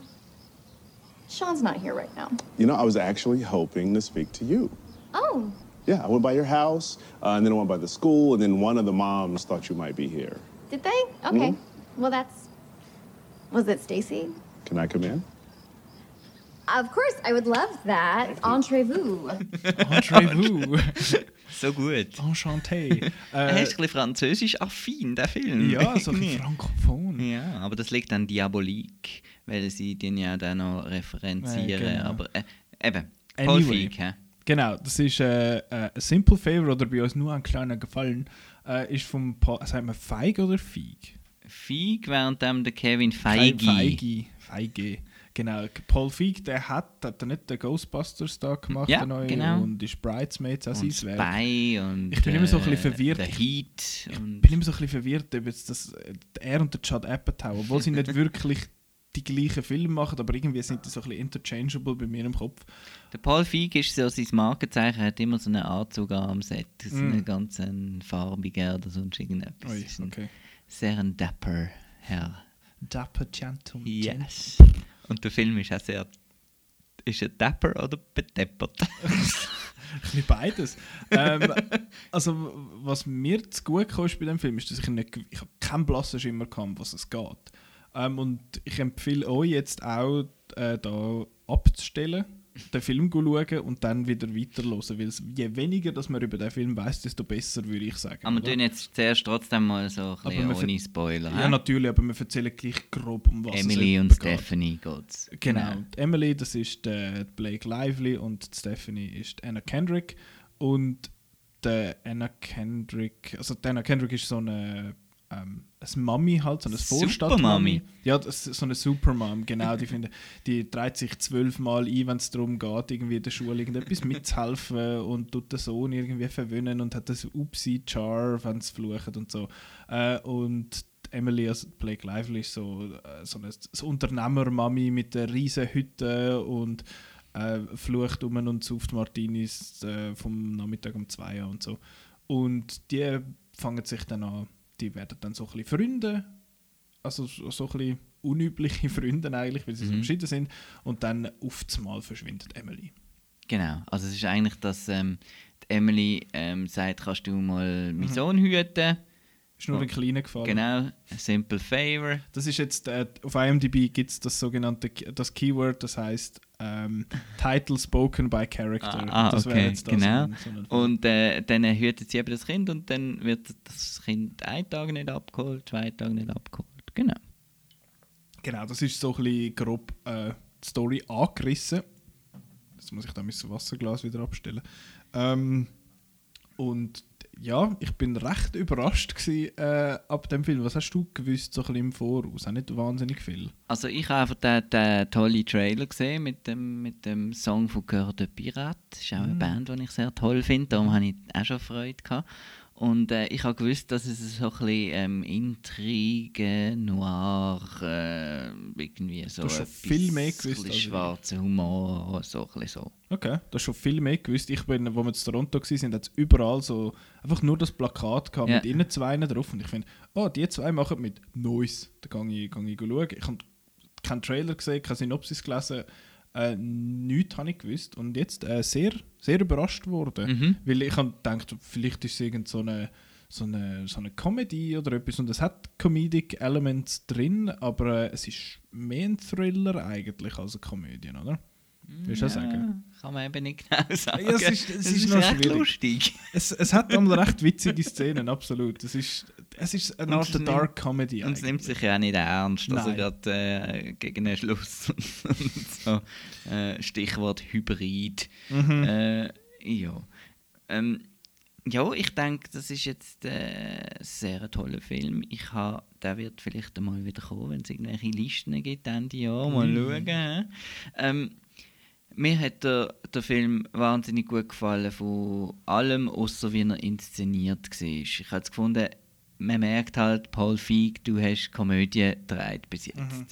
Sean's not here right now. You know, I was actually hoping to speak to you. Oh, Yeah, I went by your house, uh, and then I went by the school, and then one of the moms thought you might be here. did they? Okay. Well, that's. Was it Stacy? Can I come in? Of course, I would love that. Entrez-vous. Entrez-vous. So gut. Enchanté. Er Äh, ist ein bisschen französisch affin, der Film. ja, so ein bisschen frankophon. Ja, aber das liegt an Diabolik, weil sie den ja dann noch referenzieren. Äh, genau. Aber äh, eben, Paul Anyway. Feig, hä? Genau, das ist äh, äh, ein Simple Favor oder bei uns nur ein kleiner Gefallen. Äh, ist vom, pa sagt man Feig oder Feig? Feig, während dem der Kevin Feige. Feige. Feige. Genau, Paul Feig, der hat, hat er nicht den Ghostbusters da gemacht, Ja, der neue, genau. und ist Bridesmaids auch und sein. Spy und Ich bin immer so ein äh, bisschen verwirrt. Der Ich-. Ich bin immer so ein bisschen verwirrt, ob jetzt das, äh, er und der Judd Apatow, obwohl sie nicht wirklich die gleichen Filme machen, aber irgendwie sind die so ein bisschen interchangeable bei mir im Kopf. Der Paul Feig ist so sein Markenzeichen, er hat immer so einen Anzug an am Set. So einen ganz einen farbigen oder sonst irgendetwas. Mm. Ui, okay. Sehr ein dapper Herr. Dapper Gentleman. Yes. Und der Film ist auch sehr. Ist er dapper oder bedeppert? Ein beides. ähm, also, was mir zu gut kam bei dem Film, ist, dass ich nicht, ich keinen blassen Schimmer gehabt, um was es geht. Ähm, und ich empfehle euch jetzt auch, äh, da abzustellen den Film schauen und dann wieder weiterhören, weil je weniger dass man über den Film weiß, desto besser, würde ich sagen. Aber wir oder? tun jetzt zuerst trotzdem mal so ein Aber bisschen wir ohne Spoiler. Ja, hä? natürlich, aber wir erzählen gleich grob, um was Emily es und geht. Stephanie geht's. Genau. Die Emily, das ist der Blake Lively und Stephanie ist Anna Kendrick. Und der Anna Kendrick, also Anna Kendrick ist so eine, ähm, eine Mami halt, so eine Vorstadtmami. Ja, das so eine Supermom, genau. Die, finde, die dreht sich zwölfmal ein, wenn es darum geht, irgendwie in der Schule irgendetwas mitzuhelfen und tut den Sohn irgendwie verwöhnen und hat das Upsi-Char, wenn sie fluchen und so. Äh, und Emily, also Blake Lively, ist so, äh, so eine so Unternehmermami mit einer riesen Hütte und äh, flucht um und sauft Martinis äh, vom Nachmittag um zwei an und so. Und die fangen sich dann an, die werden dann so ein bisschen Freunde, also so, so ein bisschen unübliche Freunde eigentlich, weil sie so Mhm. verschieden sind. Und dann auf Mal verschwindet Emily. Genau, also es ist eigentlich, dass ähm, Emily ähm, sagt, kannst du mal Mhm. meinen Sohn hüten? Ist nur Oh, ein kleiner gefallen. Genau, simple favor. Das ist jetzt, äh, auf IMDb gibt es das sogenannte das Keyword, das heißt ähm, Title spoken by character. Ah, ah das wäre okay, genau. So ein, so ein Und äh, dann hütet sie eben das Kind und dann wird das Kind einen Tag nicht abgeholt, zwei Tage nicht abgeholt. Genau. Genau, das ist so ein bisschen grob äh, die Story angerissen. Jetzt muss ich da mein Wasserglas wieder abstellen. Ähm, und ja, ich bin recht überrascht gewesen, äh, ab dem Film. Was hast du gewusst so ein im Voraus? Auch nicht wahnsinnig viel. Also ich habe einfach den, den tollen Trailer gesehen mit dem, mit dem Song von Cœur de Pirate. Das ist auch eine Mhm. Band, die ich sehr toll finde. Darum habe ich auch schon Freude gehabt. Und äh, ich habe gewusst, dass es so ein bisschen ähm, Intrige, Noir, äh, irgendwie so Du hast schon viel mehr gewusst als ich. schwarzer Humor, so ein bisschen so. Okay, du hast schon viel mehr gewusst. Ich bin, wo wir in Toronto waren, hat es überall so einfach nur das Plakat gehabt Ja. mit ihnen zwei drauf. Und ich finde, oh, die zwei machen mit Neues. Da gehe ich, gehe ich schauen. Ich habe keinen Trailer gesehen, keine Synopsis gelesen. Äh, nichts habe ich gewusst. Und jetzt äh, sehr, sehr überrascht worden. Mhm. Weil ich habe gedacht, vielleicht ist es irgend so eine, so eine, so eine Comedy oder etwas. Und es hat Comedic Elements drin, aber äh, es ist mehr ein Thriller eigentlich als eine Komödie, oder? Willst du sagen? Kann man eben nicht genau sagen. Ja, es ist- es ist noch recht schwierig. lustig. Es, es hat einmal recht witzige Szenen, absolut. Es ist, es ist eine Art Dark Comedy. Und es nimmt sich ja auch nicht ernst. Also Nein. gerade äh, gegen den Schluss und so. Äh, Stichwort Hybrid. Mhm. Äh, ja. Ähm, ja, ich denke, das ist jetzt äh, ein sehr toller Film. Ich ha, der wird vielleicht einmal wieder kommen, wenn es irgendwelche Listen gibt Ende Jahr. Mal Mm. schauen. Ähm, mir hat der, der Film wahnsinnig gut gefallen von allem, außer wie er inszeniert war. Ich habe es gefunden, man merkt halt, Paul Feig, du hast Komödie gedreht bis jetzt. Mhm.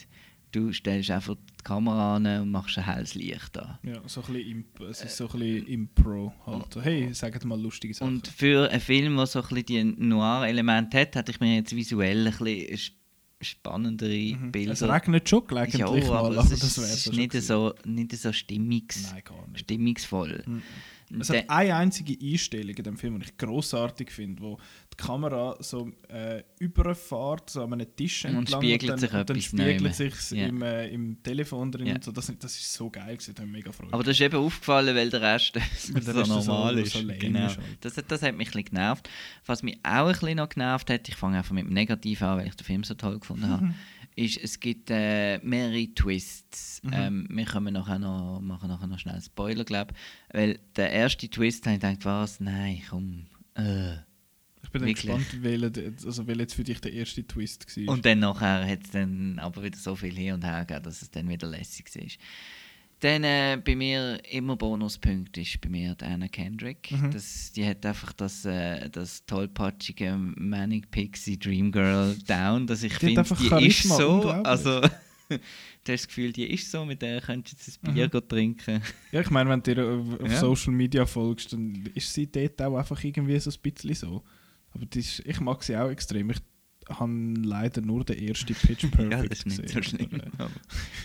Du stellst einfach die Kamera an und machst ein helles Licht an. Ja, so ein bisschen, Imp es ist so ein bisschen Impro halt. Hey, sagt mal lustige Sachen. Und für einen Film, der so ein bisschen die Noir-Elemente hat, hätte ich mir jetzt visuell ein bisschen sp- spannendere Bilder... Mhm. es regnet schon gelegentlich ja, mal, aber, aber es das wäre es ist nicht, so, nicht so stimmungs, Nein, gar nicht. stimmungsvoll. Es Der- hat eine einzige Einstellung in dem Film, die ich grossartig finde, wo die Kamera so äh, überfährt, so an einem Tisch Und entlang spiegelt und sich dann, und dann spiegelt sich Ja. im, äh, im Telefon drin Ja. und so. Das, das ist so geil gewesen, da habe ich mega Freude. Aber das ist eben aufgefallen, weil der Rest Weil der Rest so- normal ist. so genau. ist halt. das, hat- das hat mich ein bisschen genervt. Was mich auch ein bisschen noch genervt hat, ich fange einfach mit dem Negativ an, weil ich den Film so toll gefunden habe, ist, es gibt äh, mehrere Twists. Mhm. Ähm, wir können nachher noch, machen nachher noch schnell einen Spoiler, glaube ich. Weil der erste Twist, habe ich gedacht, was? Nein, komm. Äh. Ich bin wirklich. gespannt, welcher, also welcher jetzt für dich der erste Twist war. Und dann nachher hat es dann aber wieder so viel hin und her gegeben, dass es dann wieder lässig war. Dann äh, bei mir immer Bonuspunkt ist bei mir die Anna Kendrick. Mhm. Das, die hat einfach das, äh, das tollpatschige Manic Pixie Dream Girl down, dass ich Die finde, einfach die ist so. Also, du hast das Gefühl, die ist so, mit der könntest du jetzt ein Bier Mhm. trinken. Ja, ich meine, wenn du auf, auf Ja. Social Media folgst, dann ist sie dort auch einfach irgendwie so ein bisschen so. Aber ist, ich mag sie auch extrem. Ich habe leider nur den ersten Pitch Perfect ja, das ist nicht so gesehen. schlimm. Aber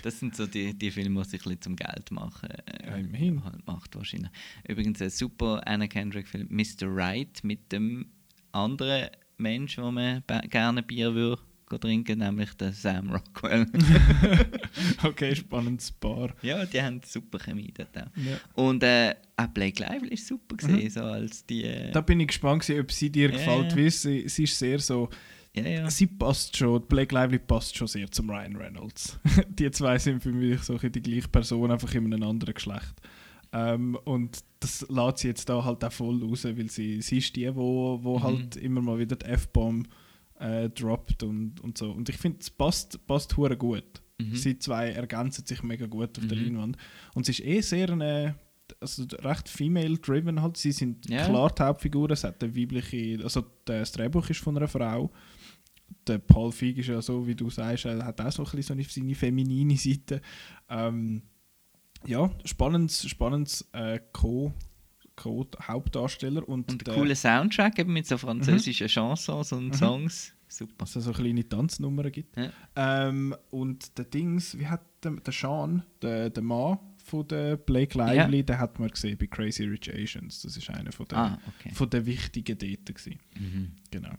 das sind so die, die Filme, die sich ein bisschen zum Geld machen. Äh, Ja. Halt macht wahrscheinlich. Übrigens ein super Anna Kendrick-Film, Mr. Right, mit dem anderen Mensch, wo man gerne Bier würde trinken, nämlich der Sam Rockwell. okay, spannendes Paar. ja, die haben super Chemie dort auch. Ja. Und äh, auch Blake Lively ist super gesehen, so als die... Äh, Da bin ich gespannt, gewesen, ob sie dir Ja, gefällt. Weil sie, sie ist sehr so. ja, ja. Sie passt schon, Blake Lively passt schon sehr zum Ryan Reynolds. die zwei sind für mich so die gleiche Person, einfach in einem anderen Geschlecht. Ähm, und das lässt sie jetzt da halt auch voll raus, weil sie, sie ist die, wo, wo Mhm. halt immer mal wieder die F-Bomb äh, droppt und, und so. Und ich finde, es passt, passt hure gut. Mhm. Sie zwei ergänzen sich mega gut auf der Mhm. Leinwand. Und sie ist eh sehr eine, also recht female-driven halt. Sie sind Ja. klar die Hauptfiguren. Es hat eine weibliche, also das Drehbuch ist von einer Frau. Der Paul Feig ist ja so, wie du sagst, er hat auch so ein bisschen so seine feminine Seite. Ähm, ja, spannendes, spannendes äh, Co- Co-Hauptdarsteller. Und, Und der- ein cooler Soundtrack eben mit so französischen Chansons und Mhm. Songs. Super. dass es so kleine Tanznummern gibt. Ja. Ähm, und der Dings, wie hat der, der Sean, der, der Mann von der Blake Lively, Ja. den hat man gesehen bei Crazy Rich Asians. Das ist einer von der, Ah, okay. von der wichtigen dort gewesen. Mhm. Genau.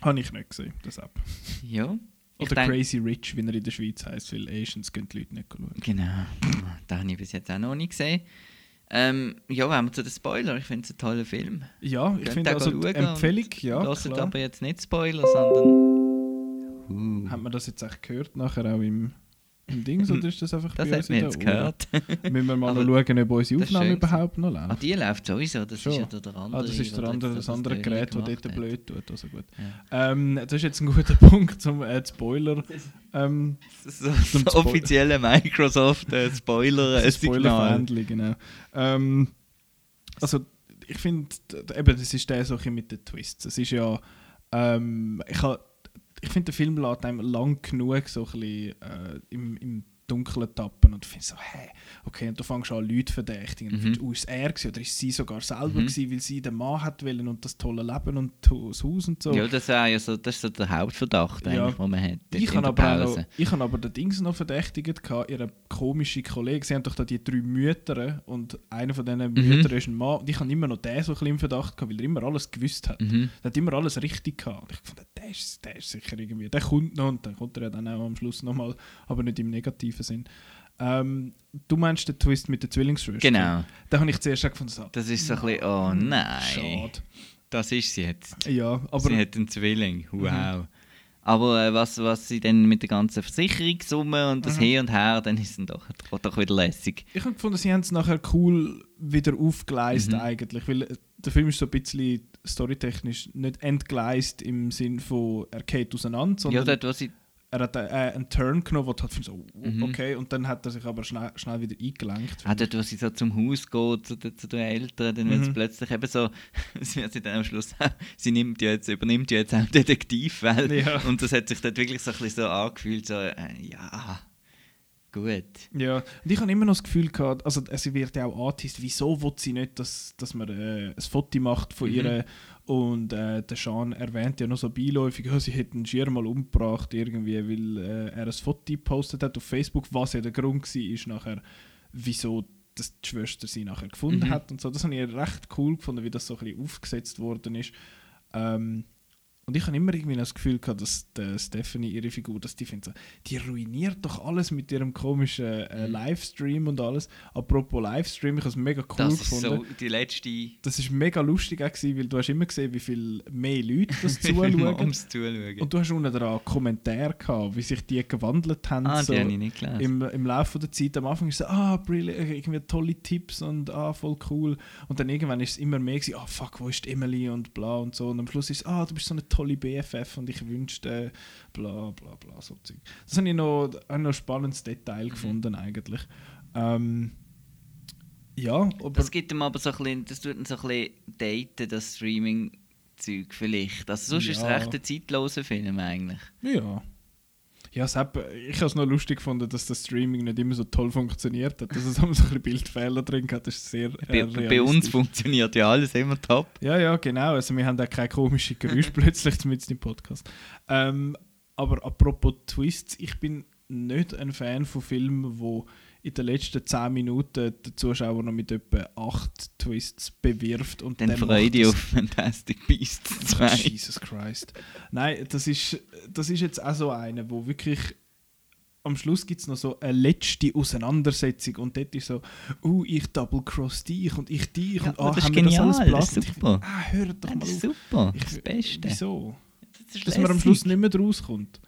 Habe ich nicht gesehen, das App. Ja. Oder denk- Crazy Rich, wie er in der Schweiz heißt, weil Asians können die Leute nicht schauen. Genau. Den habe ich bis jetzt auch noch nicht gesehen. Ähm, ja, wenn wir zu den Spoiler. Ich finde es ein toller Film. Ja, ich finde also die Empfehlung, ja, klar. aber jetzt nicht Spoiler, sondern. Uh, Hat man das jetzt echt gehört, nachher auch im, im Dings, oder ist das einfach das bei uns in jetzt gehört. Müssen wir mal Aber noch schauen, ob unsere das ist Aufnahme überhaupt noch ah, läuft. die läuft sowieso. Das Schon. ist ja der, der andere. Ah, das ist der der andere, das das andere Gerät, das dort blöd tut. Also gut. Ja. Ähm, das ist jetzt ein guter Punkt zum äh, Spoiler. Ähm, So, Zum so Spo- offizielle Microsoft äh, Spoiler äh. Spoiler-Friendly, genau. Ähm, also, ich finde, eben, das ist der so ein bisschen mit den Twists. Es ist ja, ähm, ich, ha- ich finde, der Film lässt einem lang genug so ein bisschen äh, im, im Dunkeln tappen und findest so, hä, okay, und du fängst an Leute verdächtigen. Und Mhm. oh, ist er gewesen, oder ist sie sogar selber Mhm. gewesen, weil sie den Mann hat wollen und das tolle Leben und das Haus und so. Ja, das, ja so, das ist so der Hauptverdacht, Ja. eigentlich, den man hat. Ich habe aber, noch, ich habe aber den Dings noch verdächtigt, gehabt, ihre komische Kollegen. Sie haben doch da die drei Mütter und einer von diesen Mhm. Müttern ist ein Mann. Und ich habe immer noch den so ein bisschen im Verdacht gehabt, weil er immer alles gewusst hat. Mhm. Er hat immer alles richtig gehabt. Und ich fand, der ist, der ist sicher irgendwie, der kommt noch und dann kommt er ja dann auch am Schluss nochmal, aber nicht im negativen Sinn. Ähm, du meinst den Twist mit der Zwillingsschwester? Genau. Da habe ich zuerst gefunden, so, Das ist so ein bisschen, oh nein. schade. Das ist sie jetzt. Ja, aber sie hat einen Zwilling. Wow. Aber äh, was, was sie dann mit der ganzen Versicherungssumme und das Mhm. Hin und Her, dann ist es doch, doch wieder lässig. Ich habe gefunden, sie haben es nachher cool wieder aufgeleistet Mhm. eigentlich, weil äh, der Film ist so ein bisschen storytechnisch nicht entgleist im Sinn von er geht auseinander, Ja, sondern dort, wo sie. Er hat äh, einen Turn genommen, wo du halt so, Mhm. okay, und dann hat er sich aber schnell, schnell wieder eingelenkt. Auch dort, wo sie so zum Haus geht, zu, zu den Eltern, dann wird es Mhm. plötzlich eben so, sie dann am Schluss, sie nimmt ja jetzt, übernimmt ja jetzt auch Detektivfeld. Ja. Und das hat sich dort wirklich so ein bisschen so angefühlt, so, äh, ja, gut. Ja, und ich habe immer noch das Gefühl gehabt, also sie wird ja auch Artist, wieso will sie nicht, dass, dass man äh, ein Foto macht von Mhm. ihr und äh, der Sean erwähnt ja noch so beiläufig, ja, sie hätten Schirm mal umgebracht irgendwie, weil äh, er ein Foto gepostet hat auf Facebook, was ja der Grund war, ist nachher, wieso dass die Schwester sie nachher gefunden Mhm. hat und so. Das habe ich recht cool gefunden, wie das so ein bisschen aufgesetzt worden ist. Ähm, und ich habe immer irgendwie das Gefühl gehabt, dass der Stephanie, ihre Figur, dass die findet, die ruiniert doch alles mit ihrem komischen äh, Livestream und alles. Apropos Livestream, ich habe es mega cool das ist gefunden. so die letzte Das ist mega lustig auch gewesen, weil du hast immer gesehen, wie viel mehr Leute das zuschauen. Zuschauen. und du hast unten dran Kommentare gehabt, wie sich die gewandelt haben. ah, so die habe ich nicht gelesen. im, im Laufe der Zeit am Anfang ist es so, ah, brilliant, irgendwie tolle Tipps und ah, voll cool. Und dann irgendwann ist es immer mehr gewesen, ah, fuck, wo ist Emily und bla und so. Und am Schluss ist es, ah, du bist so eine tolle BFF und ich wünschte, bla bla bla, so Zeug. Das habe ich noch, habe ich noch ein spannendes Detail gefunden eigentlich. Ähm, ja, aber Das gibt ihm aber so ein bisschen, das tut ihn so ein bisschen daten, das Streaming-Zeug vielleicht. Also sonst ist es Ja. recht ein zeitloser Film eigentlich. ja. Ja, hat, ich habe es noch lustig gefunden, dass das Streaming nicht immer so toll funktioniert hat. Dass es auch so ein bisschen Bildfehler drin hat. Ist sehr Bei, äh, bei uns realistisch. funktioniert ja alles immer top. Ja, ja, genau. Also wir haben auch keine komischen Geräusche plötzlich mit im Podcast. Ähm, aber apropos Twists, ich bin nicht ein Fan von Filmen, wo in den letzten 10 Minuten den Zuschauer noch mit etwa 8 Twists bewirft. Und Dann dann freue dich auf Fantastic Beasts 2. Jesus Christ. Nein, das ist, das ist jetzt auch so eine, wo wirklich am Schluss gibt es noch so eine letzte Auseinandersetzung und dort ist so, uh, ich double-cross dich und ich dich Ja, und ah, das ist haben wir das alles genial, das ist super. Ah, hört doch mal das ist auf. super, Ich- das Beste. Wieso? Das ist Dass man am. Schluss nicht mehr draus kommt.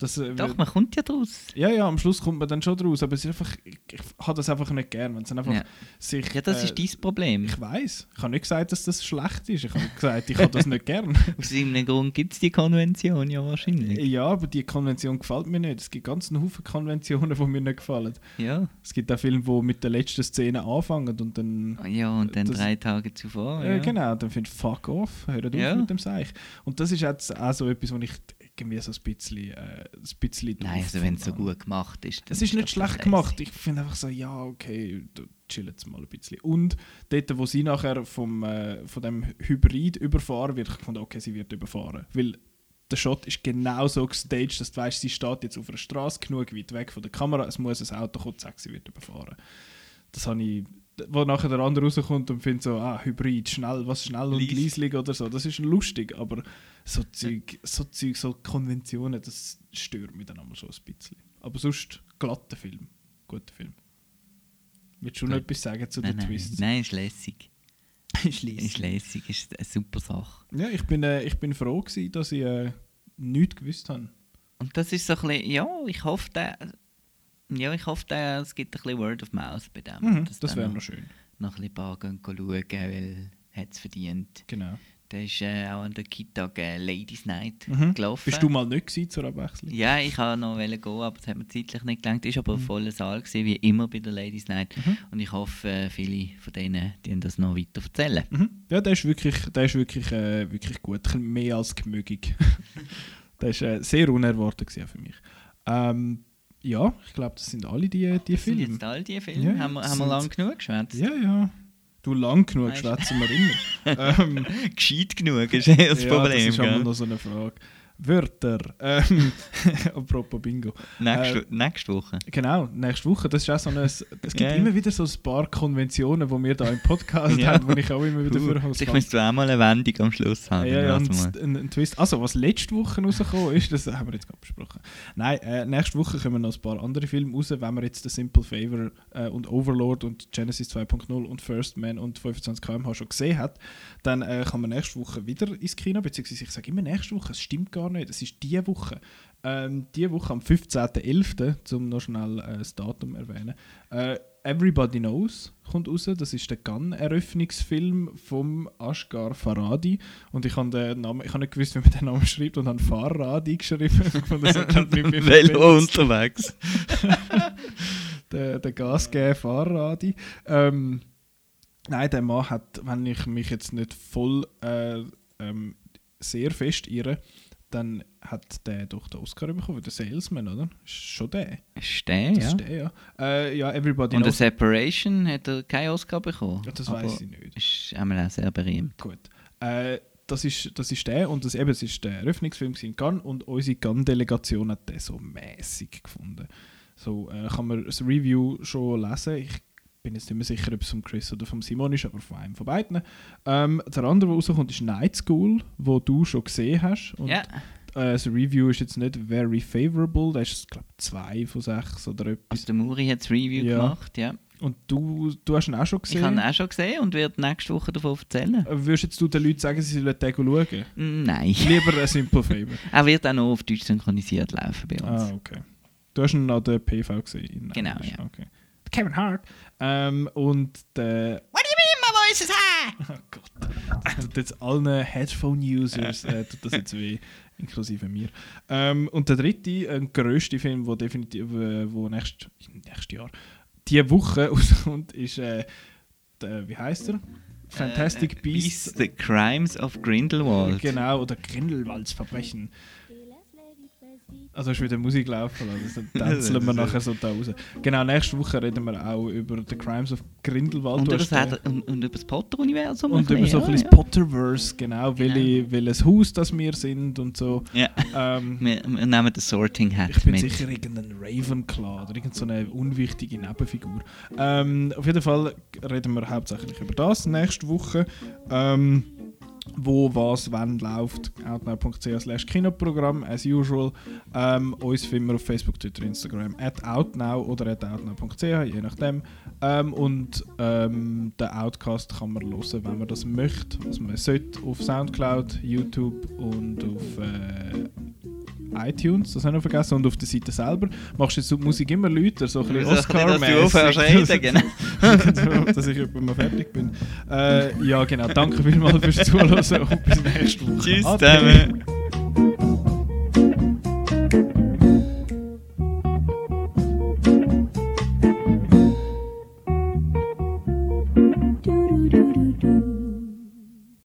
Das, äh, Doch, man kommt ja draus. ja, ja, am Schluss kommt man dann schon draus, aber es ist einfach, ich, ich habe das einfach nicht gern, wenn es einfach Ja. sich... Ja, das äh, ist dein Problem. Ich weiß. Ich habe nicht gesagt, dass das schlecht ist. Ich habe gesagt, ich habe das nicht gern. Aus irgendeinem Grund gibt es die Konvention ja wahrscheinlich. Ja, aber die Konvention gefällt mir nicht. Es gibt ganz einen Haufen Konventionen, die mir nicht gefallen. Ja. Es gibt auch Filme, die mit der letzten Szene anfangen und dann... Ja, und dann Das- drei Tage zuvor. Ja, Ja, genau, dann finde ich fuck off, hört Ja. auf mit dem Seich. Und das ist jetzt auch so etwas, wo ich irgendwie so ein bisschen, äh, ein bisschen Nein, doof also wenn es so gut gemacht ist. Es ist nicht das schlecht gemacht. Ich finde einfach so, ja, okay, du chill jetzt mal ein bisschen. Und dort, wo sie nachher vom, äh, von dem Hybrid überfahren wird, ich fand, okay, sie wird überfahren. Weil der Shot ist genau so gestaged, dass du weißt, sie steht jetzt auf einer Straße genug weit weg von der Kamera, es muss ein Auto kommen, zack, sie wird überfahren. Das habe ich, wo nachher der andere rauskommt und findet so, ah, Hybrid, schnell, was schnell und Leis. leislich oder so, das ist lustig, aber so Zeug, so Zeug, so Konventionen, das stört mich dann einmal schon ein bisschen. Aber sonst, glatter Film, guter Film. Willst du noch Gut. etwas sagen zu Nein, den nein, Twists? nein, ist lässig. ist Ist lässig, ist eine super Sache. Ja, ich bin, äh, ich bin froh gewesen, dass ich äh, nichts gewusst habe. Und das ist so ein bisschen, ja, ich hoffe, der, ja, ich hoffe, es gibt ein bisschen Word of Mouth bei dem. Mhm, das wäre noch, schön. noch ein bisschen paar gehen schauen, weil es verdient. Genau. Der ist äh, auch an der Kita äh, Ladies Night Mhm. gelaufen. Bist du mal nicht gewesen zur Abwechslung? Ja, ich wollte noch gehen, aber es hat mir zeitlich nicht gelangt. Es war Mhm. aber ein voller Saal, gewesen, wie immer bei der Ladies Night. Und ich hoffe, äh, viele von denen die das noch weiter erzählen. Mhm. Ja, der ist wirklich, der ist wirklich, äh, wirklich gut. Mehr als gemögig. der ist äh, sehr unerwartet für mich. Ähm, ja, ich glaube, das sind alle die, die Das sind Filme. jetzt all die Filme. Ja, haben wir, haben wir sind- lang genug geschwätzt? Ja, ja. Du lang genug schwätzen wir immer. ähm, Gescheit genug ist eher das ja, Problem. das ist gell? noch so eine Frage. Wörter. Ähm, apropos Bingo. Nächste, Äh, nächste Woche. Genau, nächste Woche. Das ist auch so eine, es gibt Ja. immer wieder so ein paar Konventionen, die wir da im Podcast Ja. haben, wo ich auch immer wieder vorkomme. ich müsste auch mal eine Wendung am Schluss haben. Ja, ja, und mal. ein, ein Twist. Also, was letzte Woche rausgekommen ist, das haben wir jetzt gerade besprochen. Nein, äh, nächste Woche kommen noch ein paar andere Filme raus. Wenn man jetzt The Simple Favor äh, und Overlord und Genesis 2.0 und First Man und 25 km/h schon gesehen hat, dann äh, kann man nächste Woche wieder ins Kino, beziehungsweise ich sage immer nächste Woche, es stimmt gar nicht, es ist diese Woche. Ähm, diese Woche am 15.11., um noch schnell äh, das Datum erwähnen, äh, Everybody Knows kommt raus. Das ist der Gun-Eröffnungsfilm vom Ashgar Faradi. Und ich habe den Namen, ich habe nicht gewusst, wie man den Namen schreibt und habe Faradi geschrieben. Velo unterwegs. der, der Gasgeber Faradi. Ähm, nein, der Mann hat, wenn ich mich jetzt nicht voll äh, ähm, sehr fest irre, dann hat der doch den Oscar bekommen, den Salesman, oder? Ist schon der. Ist der, Das ja. ist der, ja. Äh, ja, Everybody Und Knows. Separation hat er keinen Oscar bekommen. Ja, das weiß ich nicht. Ist einmal auch sehr berühmt. Gut. Äh, das, ist, das ist der und das, eben, es ist der Eröffnungsfilm in Cannes und unsere Cannes-Delegation hat den so mäßig gefunden. So äh, kann man das Review schon lesen. Ich bin jetzt nicht mehr sicher, ob es von Chris oder von Simon ist, aber von einem von beiden. Ähm, der andere, der rauskommt, ist Night School, wo du schon gesehen hast. Und, Ja. äh, das Review ist jetzt nicht very favorable, das ist, glaube ich, zwei von sechs oder etwas. Also der Muri hat das Review Ja. gemacht, ja. Und du, du hast ihn auch schon Ich gesehen. habe ihn auch schon gesehen und werde nächste Woche davon erzählen. Äh, Würdest jetzt du den Leuten sagen, sie sollen den schauen? Mm, Nein. Lieber ein Simple Favor. Er wird auch noch auf Deutsch synchronisiert laufen bei uns. Ah, okay. Du hast ihn an der PV gesehen? in Genau, ja. Okay. Kevin Hart. Ähm, und der. What do you mean, my voice is high? Oh Gott. Das tut jetzt allen Headphone-Users äh, tut das jetzt weh, inklusive mir. Ähm, und der dritte, äh, grösste Film, der definitiv äh, wo nächst, nächstes Jahr, diese Woche rauskommt, ist. Äh, der, wie heißt er? Fantastic Äh, Beasts. The Crimes of Grindelwald. Genau, oder Grindelwalds Verbrechen. Also hast du wieder Musik laufen lassen, dann tänzeln wir nachher so da raus. Genau, nächste Woche reden wir auch über The Crimes of Grindelwald. Und über, das, äh, und, und über das Potter-Universum. und über so ein bisschen, bisschen ja, Potterverse, genau, welche, welches Haus das wir sind und so. ja. Ähm, Wir, wir nehmen den Sorting Hat ich bin mit. sicher irgendein Ravenclaw oder irgendeine so unwichtige Nebenfigur. Ähm, auf jeden Fall reden wir hauptsächlich über das nächste Woche. Ähm, wo was wann läuft, outnow.ch slash Kinoprogramm, as usual. Ähm, uns finden wir auf Facebook, Twitter, Instagram, at outnow oder at outnow.ch, je nachdem. Ähm, und ähm, den Outcast kann man hören, wenn man das möchte. Also man sollte auf Soundcloud, YouTube und auf äh, iTunes, das habe ich noch vergessen, und auf der Seite selber. Machst du jetzt die Musik immer lauter, so ein bisschen Oscar-mäßig. genau. dass ich etwa mal fertig bin. Äh, ja, genau. Danke vielmals fürs Zuhören und bis nächste Woche. Tschüss zusammen.